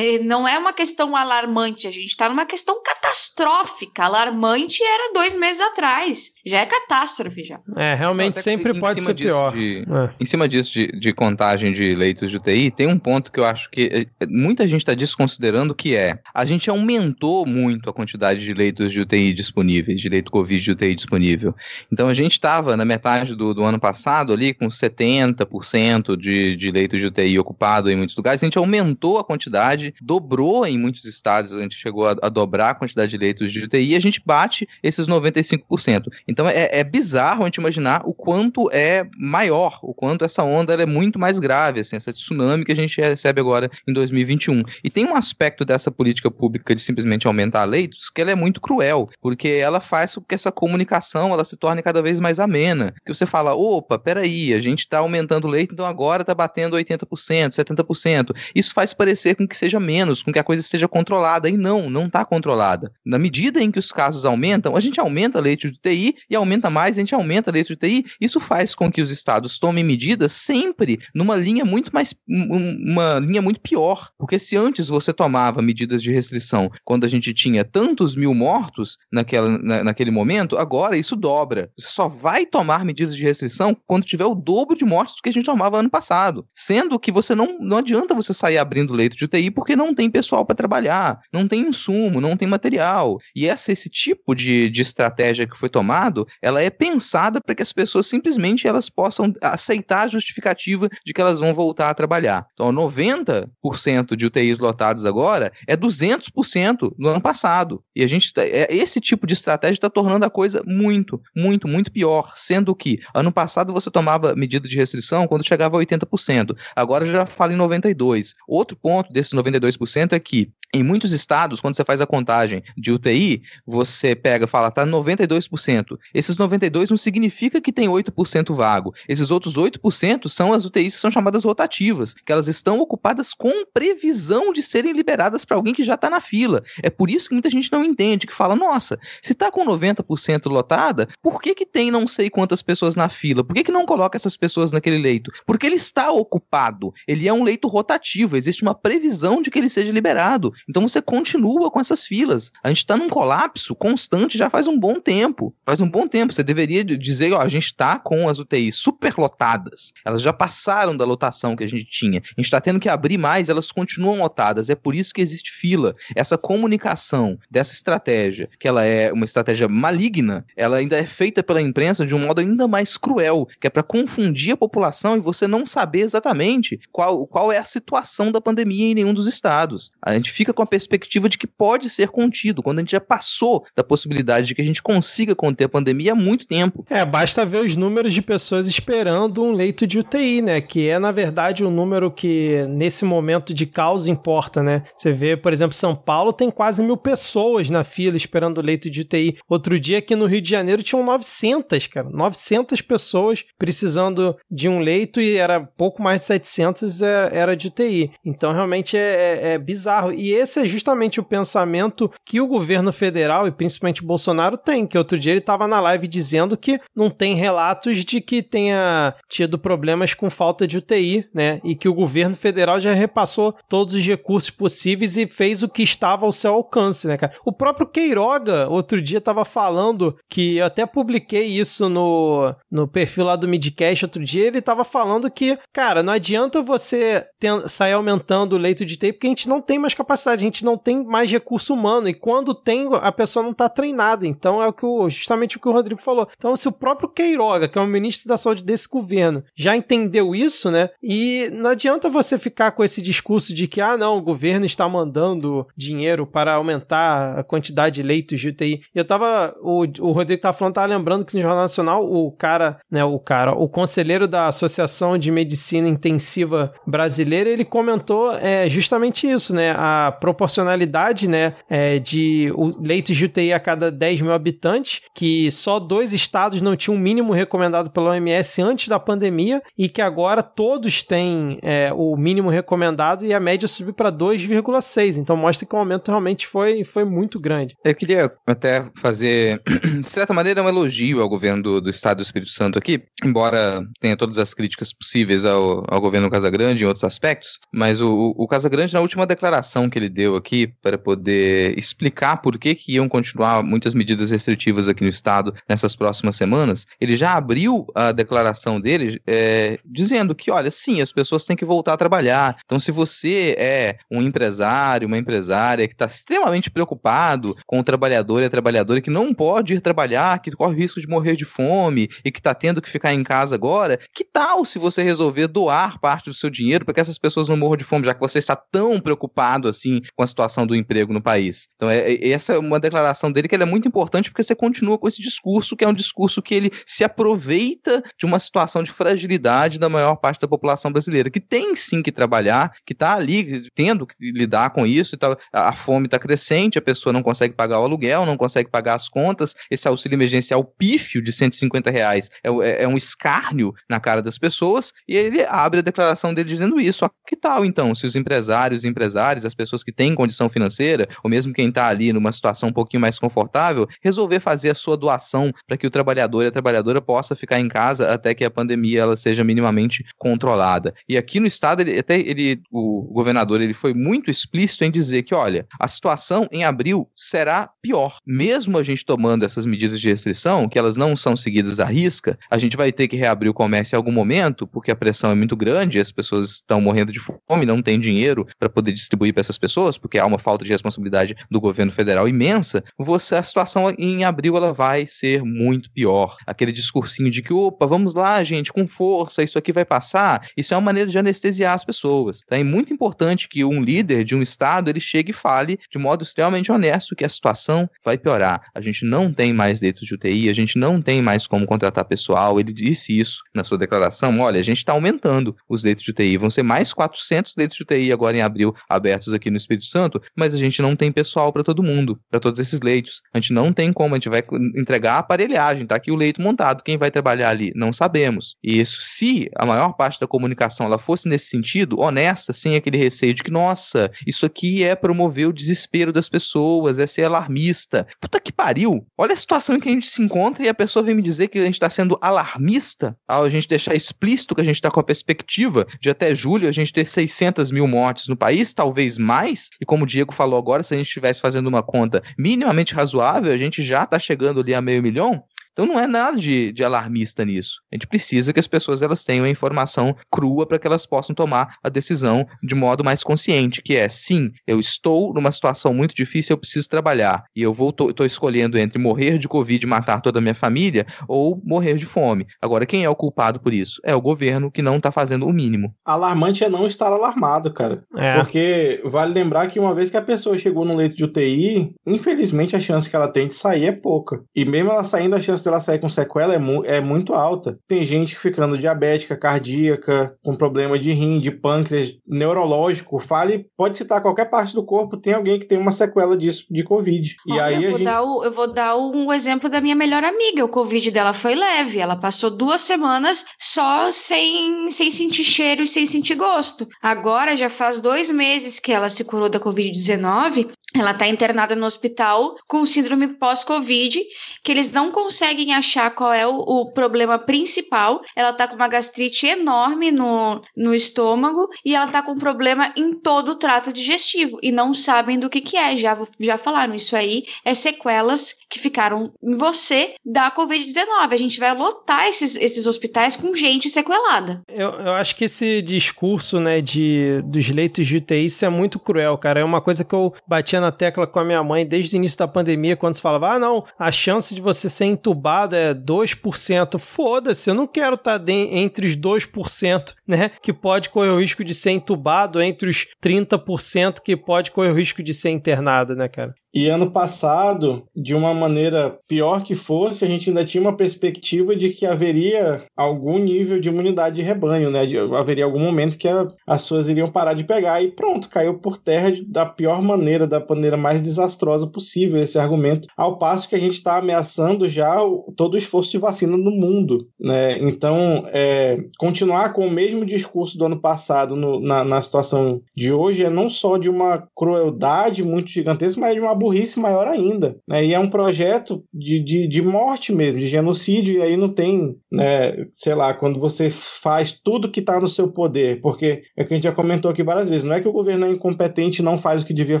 não é uma questão alarmante, a gente está numa questão catastrófica. Alarmante era dois meses atrás. Já é catástrofe já. É, realmente sempre pode ser pior. De, é. Em cima disso de, de, contagem de leitos de UTI, tem um ponto que eu acho que eh, muita gente está desconsiderando que é a gente aumentou muito a quantidade de leitos de UTI disponíveis, de leito Covid de UTI disponível. Então a gente estava na metade do, do ano passado ali com 70% de, de leitos de UTI ocupado em muitos lugares, a gente aumentou a quantidade, dobrou em muitos estados, a gente chegou a, a dobrar a quantidade de leitos de UTI e a gente bate esses 95%. Então é, é bizarro a gente imaginar o quanto é maior, o quanto essa onda é muito mais grave, assim, essa tsunami que a gente recebe agora em 2021. E tem um aspecto dessa política pública de simplesmente aumentar leitos que ela é muito cruel, porque ela faz com que essa comunicação ela se torne cada vez mais amena. Que você fala, opa, peraí, a gente está aumentando o leito, então agora está batendo 80%, 70%. Isso faz parecer com que seja menos, com que a coisa esteja controlada. E não, não está controlada. Na medida em que os casos aumentam, a gente aumenta leite de UTI e aumenta mais, a gente aumenta leite de UTI. Isso faz com que os estados tomem medidas sempre numa linha muito mais. uma linha muito pior. Porque se antes você tomava medidas de restrição quando a gente tinha tantos mil mortos naquela, na, naquele momento, agora isso dobra. Você só vai tomar medidas de restrição quando tiver o dobro de mortes que a gente tomava ano passado. Sendo que você não, não adianta você sair abrindo leito de UTI porque não tem pessoal para trabalhar, não tem insumo, não tem material. E essa, esse tipo de, de estratégia que foi tomado, ela é pensada para que as pessoas simplesmente elas possam aceitar a justificativa de que elas vão voltar a trabalhar. Então, 90% de UTIs lotados agora é 200% no ano passado. E a gente tá, é, esse tipo de estratégia está tornando a coisa muito, muito, muito pior, sendo que ano passado você tomava medida de restrição quando chegava a 80%. Agora já fala em 92. Outro ponto desses 92% é que em muitos estados, quando você faz a contagem de UTI, você pega e fala, tá 92%. Esses 92 não significa que tem 8% vago. Esses outros 8% são as UTIs que são chamadas rotativas, que elas estão ocupadas com previsão de serem liberadas para alguém que já está na fila. É por isso que muita gente não entende, que fala, nossa, se está com 90% lotada, por que que tem não sei quantas pessoas na fila? Por que que não coloca essas pessoas naquele leito? Porque ele está ocupado. Ele é um leito rotativo, existe uma previsão de que ele seja liberado. Então você continua com essas filas. A gente está num colapso constante já faz um bom tempo. Faz um bom tempo. Você deveria dizer, ó, a gente está com as UTIs superlotadas. Elas já passaram da lotação que a gente tinha. A gente está tendo que abrir mais, elas continuam lotadas. É por isso que existe fila. Essa comunicação dessa estratégia, que ela é uma estratégia maligna, ela ainda é feita pela imprensa de um modo ainda mais cruel, que é para confundir a população e você não saber exatamente qual, qual é a situação da pandemia em nenhum dos estados. A gente fica com a perspectiva de que pode ser contido, quando a gente já passou da possibilidade de que a gente consiga conter a pandemia há muito tempo. É, basta ver os números de pessoas esperando um leito de UTI, né? Que é, na verdade, um número que nesse momento de caos importa, né? Você vê, por exemplo, São Paulo tem quase mil pessoas na fila esperando leito de UTI. Outro dia aqui no Rio de Janeiro tinham 900, cara. 900 pessoas precisando de um leito e era pouco mais de 700 é, era de UTI. Então, realmente é, é, é bizarro. E esse é justamente o pensamento que o governo federal e principalmente Bolsonaro tem, que outro dia ele estava na live dizendo que não tem relatos de que tenha tido problemas com falta de UTI, né? E que o governo federal já repassou todos os recursos possíveis e fez o que estava ao seu alcance, né, cara? O próprio Queiroga, outro dia, estava falando que eu até publiquei isso no, no perfil lá do Midcast outro dia, ele estava falando que, cara, não adianta você ter, sair aumentando o leito de UTI porque a gente não tem mais capacidade, a gente não tem mais recurso humano e quando tem, a pessoa não está treinada. Então é o que o, justamente o que o Rodrigo falou. Então se o próprio Queiroga, que é o ministro da saúde desse governo, já entendeu isso, né? E não adianta você ficar com esse discurso de que, ah, não, o governo está mandando dinheiro para aumentar a quantidade de leitos de UTI. Eu tava, o, o Rodrigo tava falando, tava lembrando que no Jornal Nacional, o cara, né, o cara, o conselheiro da Associação de Medicina Intensiva Brasileira, ele comentou é, justamente isso, né? A proporcionalidade, né, é, de leitos de UTI a cada 10 mil habitantes, que só dois estados não tinham o mínimo recomendado pela OMS antes da pandemia e que agora todos têm é, o mínimo recomendado e a média subiu para 2,6. Então mostra que o aumento realmente foi, foi muito grande. Eu queria até fazer, de certa maneira, um elogio ao governo do, do estado do Espírito Santo aqui, embora tenha todas as críticas possíveis ao, ao governo Casagrande em outros aspectos, mas o, o Casagrande, na última declaração que ele deu aqui para poder explicar por que, que iam continuar muitas medidas restritivas aqui no estado nessas próximas semanas, ele já abriu a declaração dele é, dizendo que, olha, sim, as pessoas têm que voltar a trabalhar. Então, se você é um empresário, uma empresária que está extremamente preocupado com o trabalhador e a trabalhadora que não pode ir trabalhar, que corre o risco de morrer de fome e que está tendo que ficar em casa agora, que tal se você resolver doar parte do seu dinheiro para que essas pessoas não morram de fome, já que você está tão preocupado assim com a situação do emprego no país? Então, é, é, essa é uma declaração dele que é muito importante porque você continua com esse discurso, que é um discurso que ele se aproveita de uma situação de fragilidade da maior parte da população brasileira, que tem sim que trabalhar, que está ali tendo que lidar com isso, tá, a fome está crescente, a pessoa não consegue pagar o aluguel, não consegue pagar as contas, esse auxílio emergencial pífio de 150 reais é, é, é um escárnio na cara das pessoas, e ele abre a declaração dele dizendo isso. que tal então? Se os empresários e empresárias, as pessoas que têm condição financeira, ou mesmo quem está ali numa situação um pouquinho mais confortável, resolver fazer a sua doação para que o trabalhador e a trabalhadora possa ficar em casa até que a pandemia ela seja minimamente controlada. E aqui no estado, ele, até ele, o governador ele foi muito explícito em dizer que, olha, a situação em abril será pior. Mesmo a gente tomando essas medidas de restrição, que elas não são seguidas à risca, a gente vai ter que reabrir o comércio em algum momento, porque a pressão é muito grande, as pessoas estão morrendo de fome, não tem dinheiro para poder distribuir para essas pessoas, porque há uma falta de responsabilidade do governo federal imensa. Você a situação em abril ela vai ser muito pior. Aquele discursinho de que, opa, vamos lá, gente, com força, isso aqui vai passar. Isso é uma maneira de anestesiar as pessoas. Tá? É muito importante que um líder de um estado ele chegue e fale de modo extremamente honesto que a situação vai piorar. A gente não tem mais leitos de UTI, a gente não tem mais como contratar pessoal. Ele disse isso na sua declaração. Olha, a gente está aumentando os leitos de UTI. Vão ser mais 400 leitos de UTI agora em abril abertos aqui no Espírito Santo, mas a gente não tem pessoal para todo mundo, para todos esses leitos. A gente não tem como, a gente vai entregar a aparelhagem, tá aqui o leito montado. Quem vai trabalhar ali? Não sabemos. E isso, se a maior parte da comunicação ela fosse nesse sentido, honesta, sem aquele receio de que, nossa, isso aqui é promover o desespero das pessoas, é ser alarmista. Puta que pariu! Olha a situação em que a gente se encontra e a pessoa vem me dizer que a gente está sendo alarmista ao a gente deixar explícito que a gente está com a perspectiva de até julho a gente ter 600 mil mortes no país, talvez mais. E como o Diego falou agora, se a gente estivesse fazendo uma conta minimamente razoável, a gente já está chegando ali a meio milhão. Então não é nada de, de alarmista nisso. A gente precisa que as pessoas elas tenham a informação crua para que elas possam tomar a decisão de modo mais consciente, que é sim, eu estou numa situação muito difícil, eu preciso trabalhar e eu vou tô, tô escolhendo entre morrer de covid e matar toda a minha família ou morrer de fome. Agora quem é o culpado por isso? É o governo que não está fazendo o mínimo. Alarmante é não estar alarmado, cara. É. Porque vale lembrar que uma vez que a pessoa chegou no leito de UTI, infelizmente a chance que ela tem de sair é pouca. E mesmo ela saindo, a chance dela sair com sequela é, mu é muito alta. Tem gente ficando diabética, cardíaca, com problema de rim, de pâncreas, neurológico. Fale, pode citar qualquer parte do corpo, tem alguém que tem uma sequela disso de Covid. e aí eu, vou gente... dar o, eu vou dar um exemplo da minha melhor amiga. O Covid dela foi leve. Ela passou duas semanas só sem, sem sentir cheiro e sem sentir gosto. Agora já faz dois meses que ela se curou da Covid-19 ela está internada no hospital com síndrome pós-Covid, que eles não conseguem achar qual é o, o problema principal. Ela está com uma gastrite enorme no, no estômago e ela está com um problema em todo o trato digestivo e não sabem do que, que é. Já, já falaram, isso aí é sequelas que ficaram em você da Covid-19. A gente vai lotar esses, esses hospitais com gente sequelada. Eu, eu acho que esse discurso né, de, dos leitos de UTI isso é muito cruel, cara. É uma coisa que eu batia na tecla com a minha mãe desde o início da pandemia, quando se falava, ah, não, a chance de você ser entubado é 2%. Foda-se, eu não quero estar tá entre os 2%, né, que pode correr o risco de ser entubado, entre os 30% que pode correr o risco de ser internado, né, cara? E ano passado, de uma maneira pior que fosse, a gente ainda tinha uma perspectiva de que haveria algum nível de imunidade de rebanho, né? De, haveria algum momento que a, as pessoas iriam parar de pegar e pronto, caiu por terra da pior maneira, da maneira mais desastrosa possível esse argumento, ao passo que a gente está ameaçando já o, todo o esforço de vacina no mundo, né? Então, é, continuar com o mesmo discurso do ano passado no, na, na situação de hoje é não só de uma crueldade muito gigantesca, mas de uma burrice maior ainda. Né? E é um projeto de, de, de morte mesmo, de genocídio, e aí não tem, né, sei lá, quando você faz tudo que está no seu poder, porque é o que a gente já comentou aqui várias vezes, não é que o governo é incompetente e não faz o que devia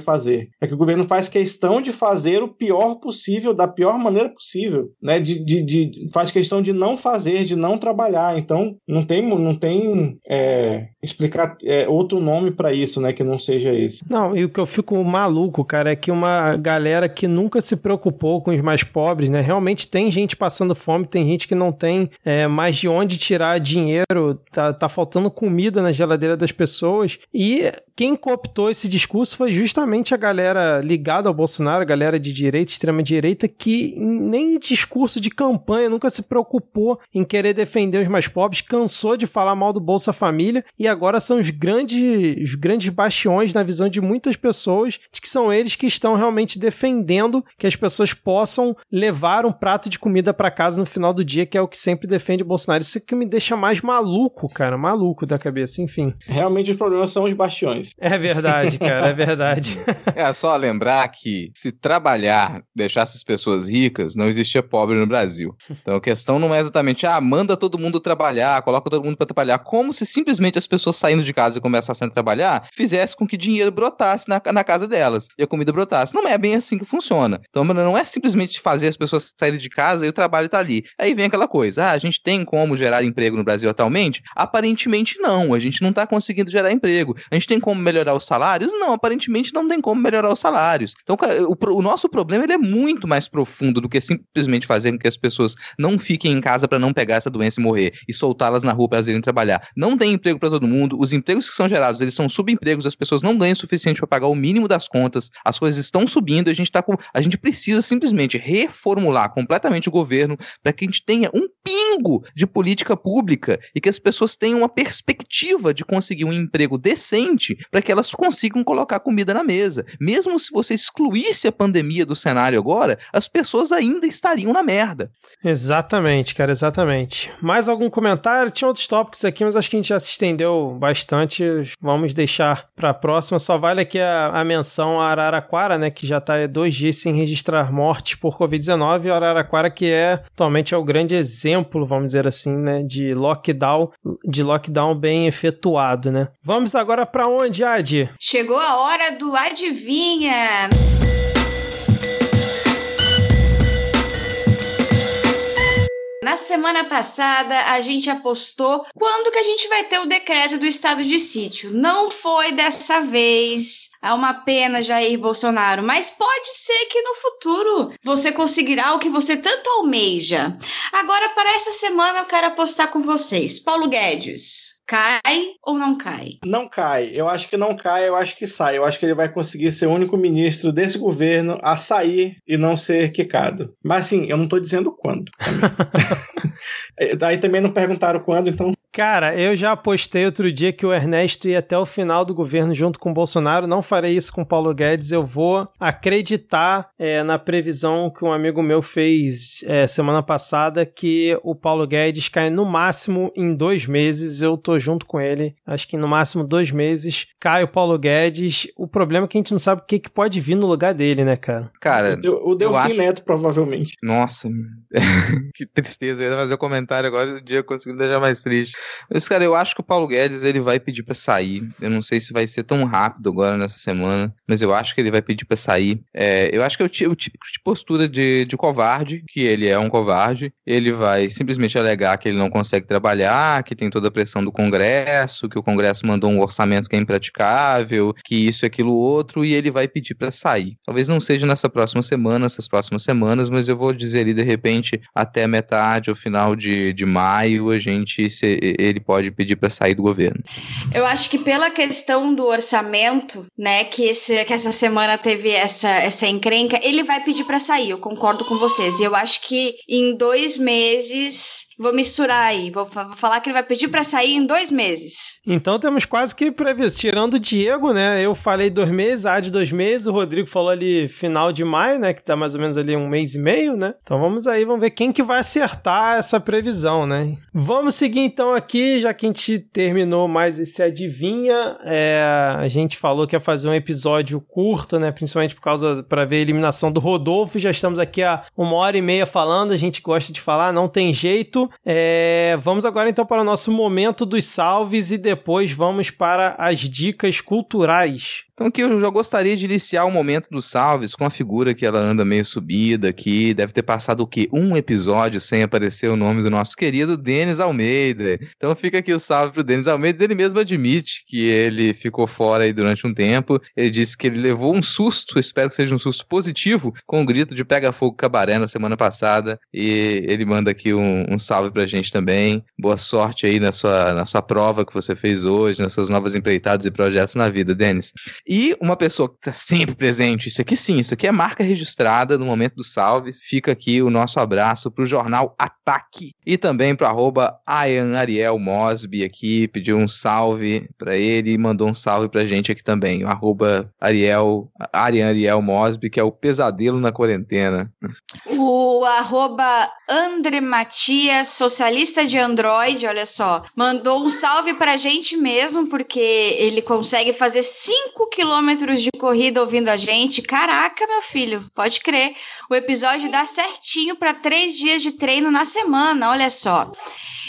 fazer, é que o governo faz questão de fazer o pior possível, da pior maneira possível, né? De, de, de faz questão de não fazer, de não trabalhar. Então, não tem, não tem é, explicar é, outro nome para isso, né? Que não seja esse. Não, e o que eu fico maluco, cara, é que uma galera que nunca se preocupou com os mais pobres, né? Realmente tem gente passando fome, tem gente que não tem é, mais de onde tirar dinheiro, tá, tá faltando comida na geladeira das pessoas. E quem cooptou esse discurso foi justamente a galera ligada ao Bolsonaro, a galera de direita, extrema-direita, que nem em discurso de campanha nunca se preocupou em querer defender os mais pobres, cansou de falar mal do Bolsa Família e agora são os grandes, os grandes bastiões na visão de muitas pessoas de que são eles que estão realmente realmente defendendo que as pessoas possam levar um prato de comida para casa no final do dia, que é o que sempre defende o Bolsonaro. Isso é que me deixa mais maluco, cara, maluco da cabeça, enfim. Realmente os problemas são os bastiões. É verdade, cara, é verdade. é só lembrar que se trabalhar deixasse as pessoas ricas, não existia pobre no Brasil. Então a questão não é exatamente, ah, manda todo mundo trabalhar, coloca todo mundo para trabalhar, como se simplesmente as pessoas saindo de casa e começassem a trabalhar, fizesse com que dinheiro brotasse na, na casa delas e a comida brotasse. Não é bem assim que funciona. Então não é simplesmente fazer as pessoas saírem de casa e o trabalho tá ali. Aí vem aquela coisa, ah, a gente tem como gerar emprego no Brasil atualmente? Aparentemente não, a gente não tá conseguindo gerar emprego. A gente tem como melhorar os salários? Não, aparentemente não tem como melhorar os salários. Então o, o nosso problema ele é muito mais profundo do que simplesmente fazer com que as pessoas não fiquem em casa para não pegar essa doença e morrer e soltá-las na rua para elas irem trabalhar. Não tem emprego para todo mundo, os empregos que são gerados, eles são subempregos, as pessoas não ganham o suficiente para pagar o mínimo das contas, as coisas estão subindo, a gente tá com, a gente precisa simplesmente reformular completamente o governo para que a gente tenha um pingo de política pública e que as pessoas tenham uma perspectiva de conseguir um emprego decente para que elas consigam colocar comida na mesa. Mesmo se você excluísse a pandemia do cenário agora, as pessoas ainda estariam na merda. Exatamente, cara, exatamente. Mais algum comentário? Tinha outros tópicos aqui, mas acho que a gente já se estendeu bastante. Vamos deixar para a próxima. Só vale aqui a, a menção a Araraquara, né, que já está dois dias sem registrar mortes por Covid-19. E Araraquara que é atualmente é o grande exemplo, vamos dizer assim, né, de lockdown, de lockdown bem efetuado, né? Vamos agora para onde, Adi? Chegou a hora do adivinha. Na semana passada, a gente apostou quando que a gente vai ter o decreto do estado de sítio. Não foi dessa vez. É uma pena, Jair Bolsonaro, mas pode ser que no futuro você conseguirá o que você tanto almeja. Agora, para essa semana, eu quero apostar com vocês. Paulo Guedes. Cai ou não cai? Não cai. Eu acho que não cai, eu acho que sai. Eu acho que ele vai conseguir ser o único ministro desse governo a sair e não ser quicado. Mas assim, eu não tô dizendo quando. Aí também não perguntaram quando, então Cara, eu já apostei outro dia que o Ernesto ia até o final do governo junto com o Bolsonaro. Não farei isso com o Paulo Guedes. Eu vou acreditar é, na previsão que um amigo meu fez é, semana passada que o Paulo Guedes cai no máximo em dois meses. Eu tô junto com ele. Acho que no máximo dois meses cai o Paulo Guedes. O problema é que a gente não sabe o que, que pode vir no lugar dele, né, cara? Cara, o Delfim acho... Neto, provavelmente. Nossa, que tristeza. Eu ia fazer o um comentário agora e o dia conseguiu deixar mais triste. Mas, cara, eu acho que o Paulo Guedes ele vai pedir para sair. Eu não sei se vai ser tão rápido agora nessa semana, mas eu acho que ele vai pedir para sair. É, eu acho que é o, tipo de postura de, de covarde, que ele é um covarde. Ele vai simplesmente alegar que ele não consegue trabalhar, que tem toda a pressão do Congresso, que o Congresso mandou um orçamento que é impraticável, que isso e aquilo outro, e ele vai pedir para sair. Talvez não seja nessa próxima semana, essas próximas semanas, mas eu vou dizer ali de repente até metade ou final de, de maio a gente se, ele pode pedir para sair do governo. Eu acho que pela questão do orçamento, né, que, esse, que essa semana teve essa, essa encrenca, ele vai pedir para sair, eu concordo com vocês. E eu acho que em dois meses Vou misturar aí. Vou, vou falar que ele vai pedir para sair em dois meses. Então temos quase que previsto. Tirando o Diego, né? Eu falei dois meses, a de dois meses. O Rodrigo falou ali final de maio, né? Que tá mais ou menos ali um mês e meio, né? Então vamos aí, vamos ver quem que vai acertar essa previsão, né? Vamos seguir então aqui, já que a gente terminou mais esse adivinha. É, a gente falou que ia fazer um episódio curto, né? Principalmente por causa para ver a eliminação do Rodolfo. Já estamos aqui há uma hora e meia falando. A gente gosta de falar, não tem jeito. É, vamos agora então para o nosso momento dos salves e depois vamos para as dicas culturais. Então aqui eu já gostaria de iniciar o momento dos salves com a figura que ela anda meio subida aqui, deve ter passado o quê? Um episódio sem aparecer o nome do nosso querido Denis Almeida. Então fica aqui o salve pro Denis Almeida, ele mesmo admite que ele ficou fora aí durante um tempo, ele disse que ele levou um susto, espero que seja um susto positivo, com o um grito de Pega Fogo Cabaré na semana passada, e ele manda aqui um, um salve pra gente também, boa sorte aí na sua, na sua prova que você fez hoje, nas suas novas empreitadas e projetos na vida, Denis. E uma pessoa que está sempre presente, isso aqui sim, isso aqui é marca registrada no momento dos salves. Fica aqui o nosso abraço para o jornal Ataque e também para arroba Ariel Mosby aqui, pediu um salve para ele e mandou um salve pra gente aqui também. O arroba Ariel, Arian Ariel Mosby, que é o pesadelo na quarentena. O arroba Andre Matias, socialista de Android, olha só, mandou um salve pra gente mesmo, porque ele consegue fazer 5 quilômetros de corrida ouvindo a gente. Caraca, meu filho, pode crer. O episódio dá certinho para três dias de treino na semana, olha só.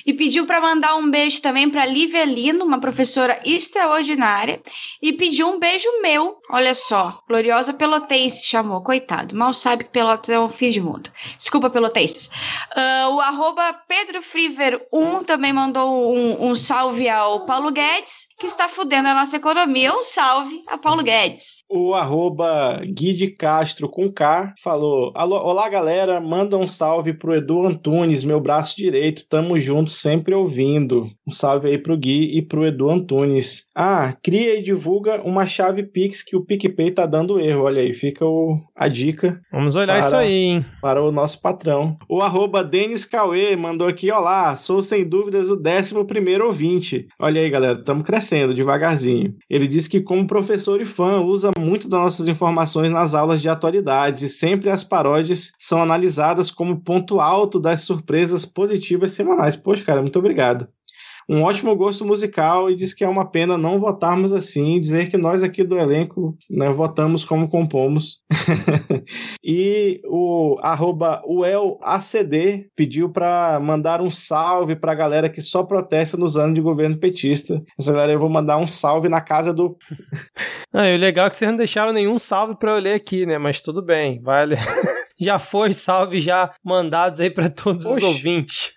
E pediu para mandar um beijo também para Lívia Lino, uma professora extraordinária. E pediu um beijo meu, olha só. Gloriosa Pelotense chamou, coitado. Mal sabe que Pelotas é um fim de mundo. Desculpa, Pelotenses. Uh, o arroba Pedro Friver 1 também mandou um, um salve ao Paulo Guedes, que está fudendo a nossa economia. Um salve a Paulo Guedes. O arroba Gui de Castro com K falou: Olá, galera. Manda um salve pro Edu Antunes, meu braço direito. Tamo junto sempre ouvindo. Um salve aí pro Gui e pro Edu Antunes. Ah, cria e divulga uma chave Pix que o PicPay tá dando erro. Olha aí, fica o, a dica. Vamos olhar para, isso aí, hein? Para o nosso patrão. O arroba Denis Cauê mandou aqui: Olá, sou sem dúvidas o 11 primeiro ouvinte. Olha aí, galera, estamos crescendo devagarzinho. Ele disse que, como professor e fã, usa muito das nossas informações nas aulas de atualidades e sempre as paródias são analisadas como ponto alto das surpresas positivas semanais. Poxa, cara, muito obrigado um ótimo gosto musical e diz que é uma pena não votarmos assim, dizer que nós aqui do elenco né, votamos como compomos. e o arroba UELACD pediu para mandar um salve para a galera que só protesta nos anos de governo petista. Essa galera eu vou mandar um salve na casa do. Não, e o legal é que vocês não deixaram nenhum salve para eu ler aqui, né? Mas tudo bem, vale. já foi salve já mandados aí para todos Oxi, os ouvintes.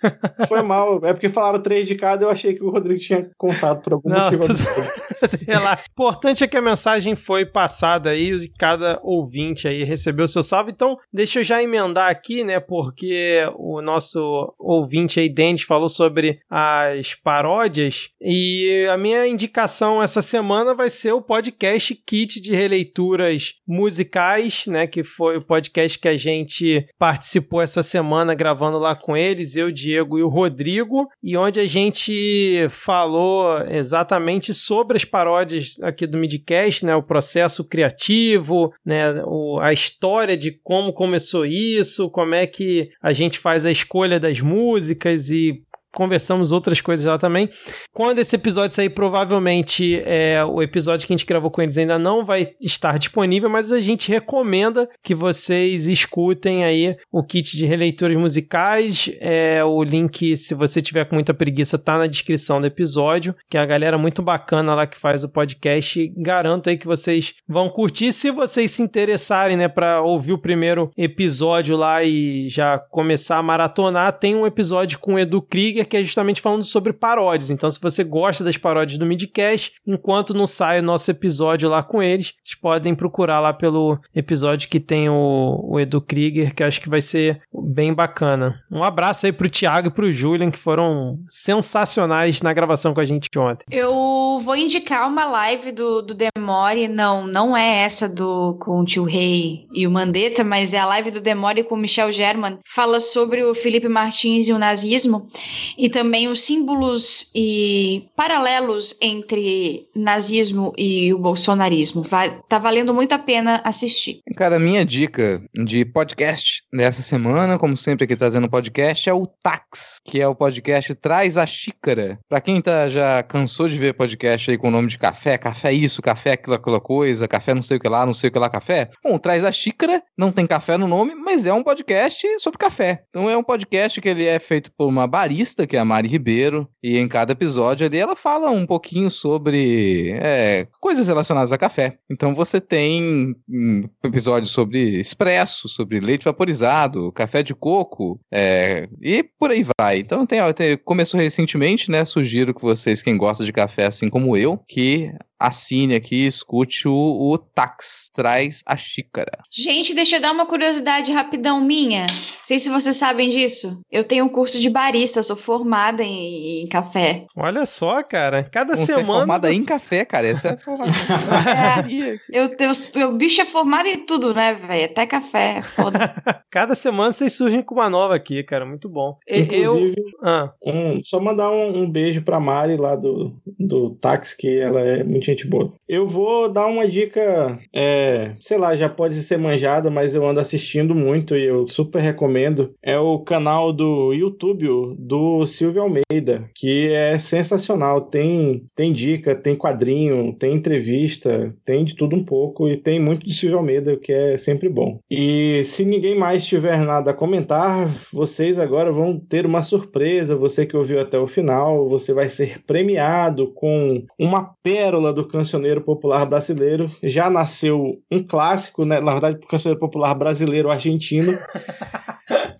Foi mal, é porque falaram três de cada, eu achei que o Rodrigo tinha contado por algum Não, motivo. Tudo... Importante é que a mensagem foi passada aí e cada ouvinte aí recebeu seu salve. Então, deixa eu já emendar aqui, né, porque o nosso ouvinte aí, Dennis, falou sobre as paródias e a minha indicação essa semana vai ser o podcast Kit de Releituras Musicais, né, que foi o podcast que a gente gente participou essa semana gravando lá com eles, eu, Diego e o Rodrigo, e onde a gente falou exatamente sobre as paródias aqui do Midcast, né, o processo criativo, né, o, a história de como começou isso, como é que a gente faz a escolha das músicas e conversamos outras coisas lá também. Quando esse episódio sair, provavelmente é, o episódio que a gente gravou com eles ainda não vai estar disponível, mas a gente recomenda que vocês escutem aí o kit de releituras musicais. É, o link, se você tiver com muita preguiça, tá na descrição do episódio, que é a galera muito bacana lá que faz o podcast. Garanto aí que vocês vão curtir. Se vocês se interessarem, né, para ouvir o primeiro episódio lá e já começar a maratonar, tem um episódio com o Edu Krieger que é justamente falando sobre paródias. Então, se você gosta das paródias do Midcast, enquanto não sai o nosso episódio lá com eles, vocês podem procurar lá pelo episódio que tem o, o Edu Krieger, que acho que vai ser bem bacana. Um abraço aí pro Thiago e pro Julian, que foram sensacionais na gravação com a gente ontem. Eu vou indicar uma live do, do Demore, não, não é essa do com o tio Rei e o Mandetta, mas é a live do Demore com o Michel German, fala sobre o Felipe Martins e o nazismo e também os símbolos e paralelos entre nazismo e o bolsonarismo. Vai, tá valendo muito a pena assistir. Cara, minha dica de podcast dessa semana, como sempre aqui trazendo podcast, é o Tax, que é o podcast Traz a Xícara. Pra quem tá, já cansou de ver podcast aí com o nome de café, café isso, café aquilo, aquela coisa, café não sei o que lá, não sei o que lá, café. Bom, Traz a Xícara, não tem café no nome, mas é um podcast sobre café. Então é um podcast que ele é feito por uma barista que é a Mari Ribeiro, e em cada episódio ali ela fala um pouquinho sobre é, coisas relacionadas a café. Então você tem um episódio sobre expresso, sobre leite vaporizado, café de coco, é, e por aí vai. Então tem, tem, começou recentemente, né? Sugiro que vocês, quem gosta de café assim como eu, que assine aqui, escute o, o Tax, traz a xícara. Gente, deixa eu dar uma curiosidade rapidão minha. Não sei se vocês sabem disso. Eu tenho um curso de barista, sou formada em, em café. Olha só, cara. Cada Você é semana. formada você- em café, cara. Essa é a formação. É, eu, eu, o bicho é formado em tudo, né, velho? Até café, é foda. Cada semana vocês surgem com uma nova aqui, cara. Muito bom. E- Eu. Inclusive, Ah, um- só mandar um, um beijo pra Mari lá do, do táxi, que ela é muito gente boa. Eu vou dar uma dica, é, sei lá, já pode ser manjada, mas eu ando assistindo muito e eu super recomendo. É o canal do YouTube do Silvio Almeida, que é sensacional. Tem, tem dica, tem quadrinho, tem entrevista, tem de tudo um pouco e tem muito de Silvio Almeida, que é sempre bom. E se ninguém mais tiver nada a comentar, vocês agora vão ter uma surpresa. Você que ouviu até o final, você vai ser premiado com uma pérola do cancioneiro popular brasileiro. Já nasceu um clássico, né? Na verdade, do cancioneiro popular brasileiro argentino.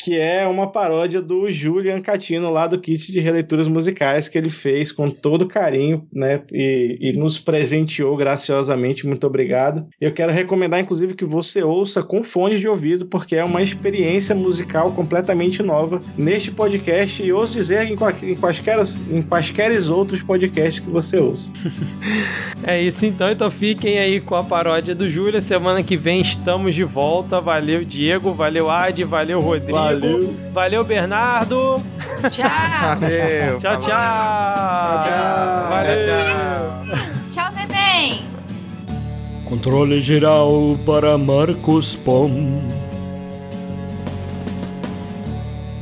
que é uma paródia do Julian Catino lá do kit de releituras musicais que ele fez com todo carinho, né? E, e nos presenteou graciosamente. Muito obrigado. Eu quero recomendar, inclusive, que você ouça com fones de ouvido, porque é uma experiência musical completamente nova neste podcast e ouso dizer em, quaisquer, em quaisqueres outros podcasts que você ouça. é isso então. Então fiquem aí com a paródia do Júlia. Semana que vem estamos de volta. Valeu, Diego. Valeu, Adi. Valeu, Rodrigo. Valeu. Valeu, Bernardo. Tchau. Valeu. Tchau, tchau. tchau. Valeu. Tchau, neném. Controle geral para Marcos Pom.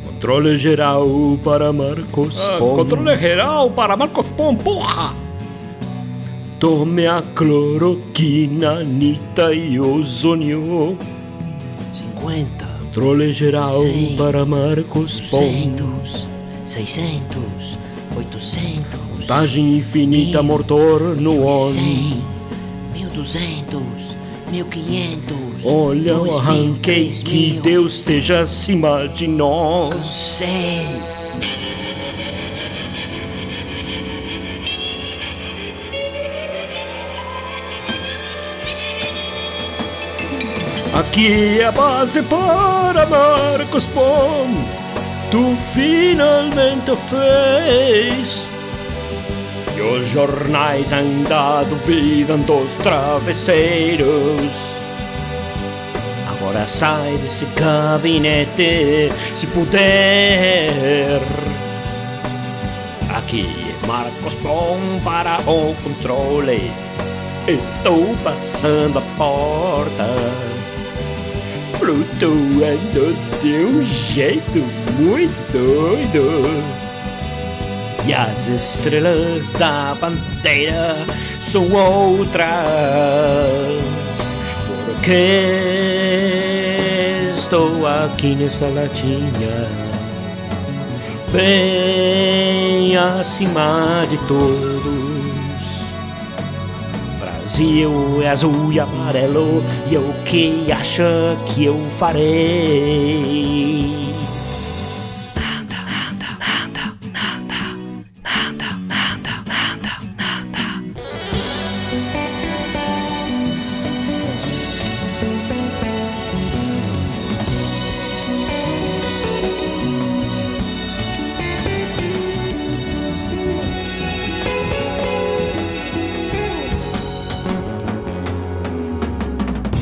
Controle geral para Marcos Pom. controle geral para Marcos Pom, porra! Tome a cloroquina, Anitta e ozônio. 50, Controle geral Cem, para Marcos Pom. 200, 600, 800, Contagem infinita, Mil, mortor no. 100, 1200, 1500. Olha o 2000, arranque, que 3000. Deus esteja acima de nós. Cansei. Aqui é a base para Marcos Pom. Tu finalmente fez. E os jornais ainda duvidam dos travesseiros. Agora sai desse gabinete se puder. Aqui é Marcos Pom para o controle. Estou passando a porta flutuando de um jeito muito doido. E as estrelas da bandeira são outras, porque estou aqui nessa latinha, bem acima de todos. Brasil é azul e amarelo e é o que acha que eu farei.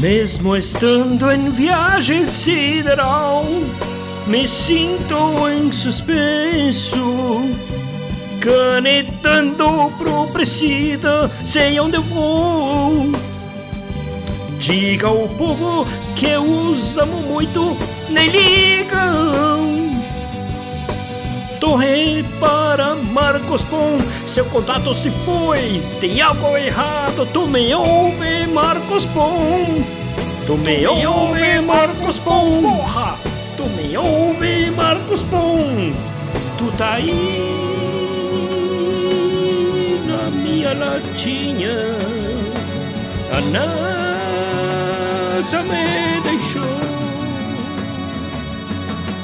Mesmo estando em viagem sideral, me sinto em suspenso. Canetando pro presida, sei onde eu vou. Diga ao povo que eu os amo muito, nem ligam. Torre para Marcos Pom, seu contato se foi. Tem algo errado, tu me ouve, Marcos Pom. Tu me ouve, Marcos Pom, porra. Tu me ouve, Marcos Pom. Tu tá aí na minha latinha. A NASA me deixou.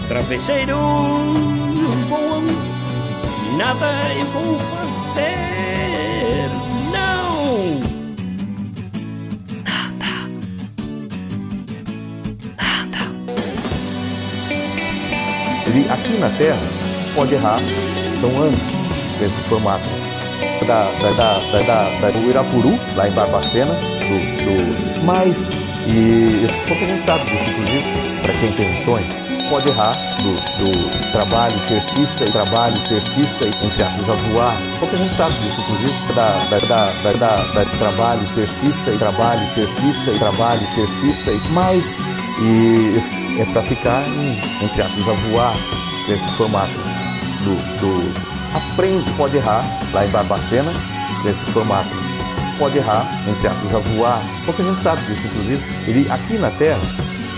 Travesseiros voam, nada eu vou fazer. Ele aqui na Terra pode errar, são anos nesse formato. Da, da, da, da, da, do Irapuru, lá em Barbacena, do, do mas, e pouca gente sabe disso, inclusive, para quem tem um sonho, pode errar do, do trabalho persista e trabalho persista e entre aspas a voar. Pouca gente sabe disso, inclusive, da, da, da, da, da trabalho persista e trabalho persista e trabalho persista e mais e é para ficar entre aspas a voar nesse formato do, do aprende pode errar lá em Barbacena nesse formato pode errar entre aspas a voar pouca gente sabe disso inclusive ele aqui na Terra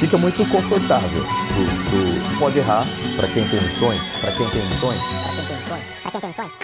fica muito confortável do, do pode errar para quem tem um sonho para quem tem um sonho Pra quem tem um sonho, pra quem tem um sonho.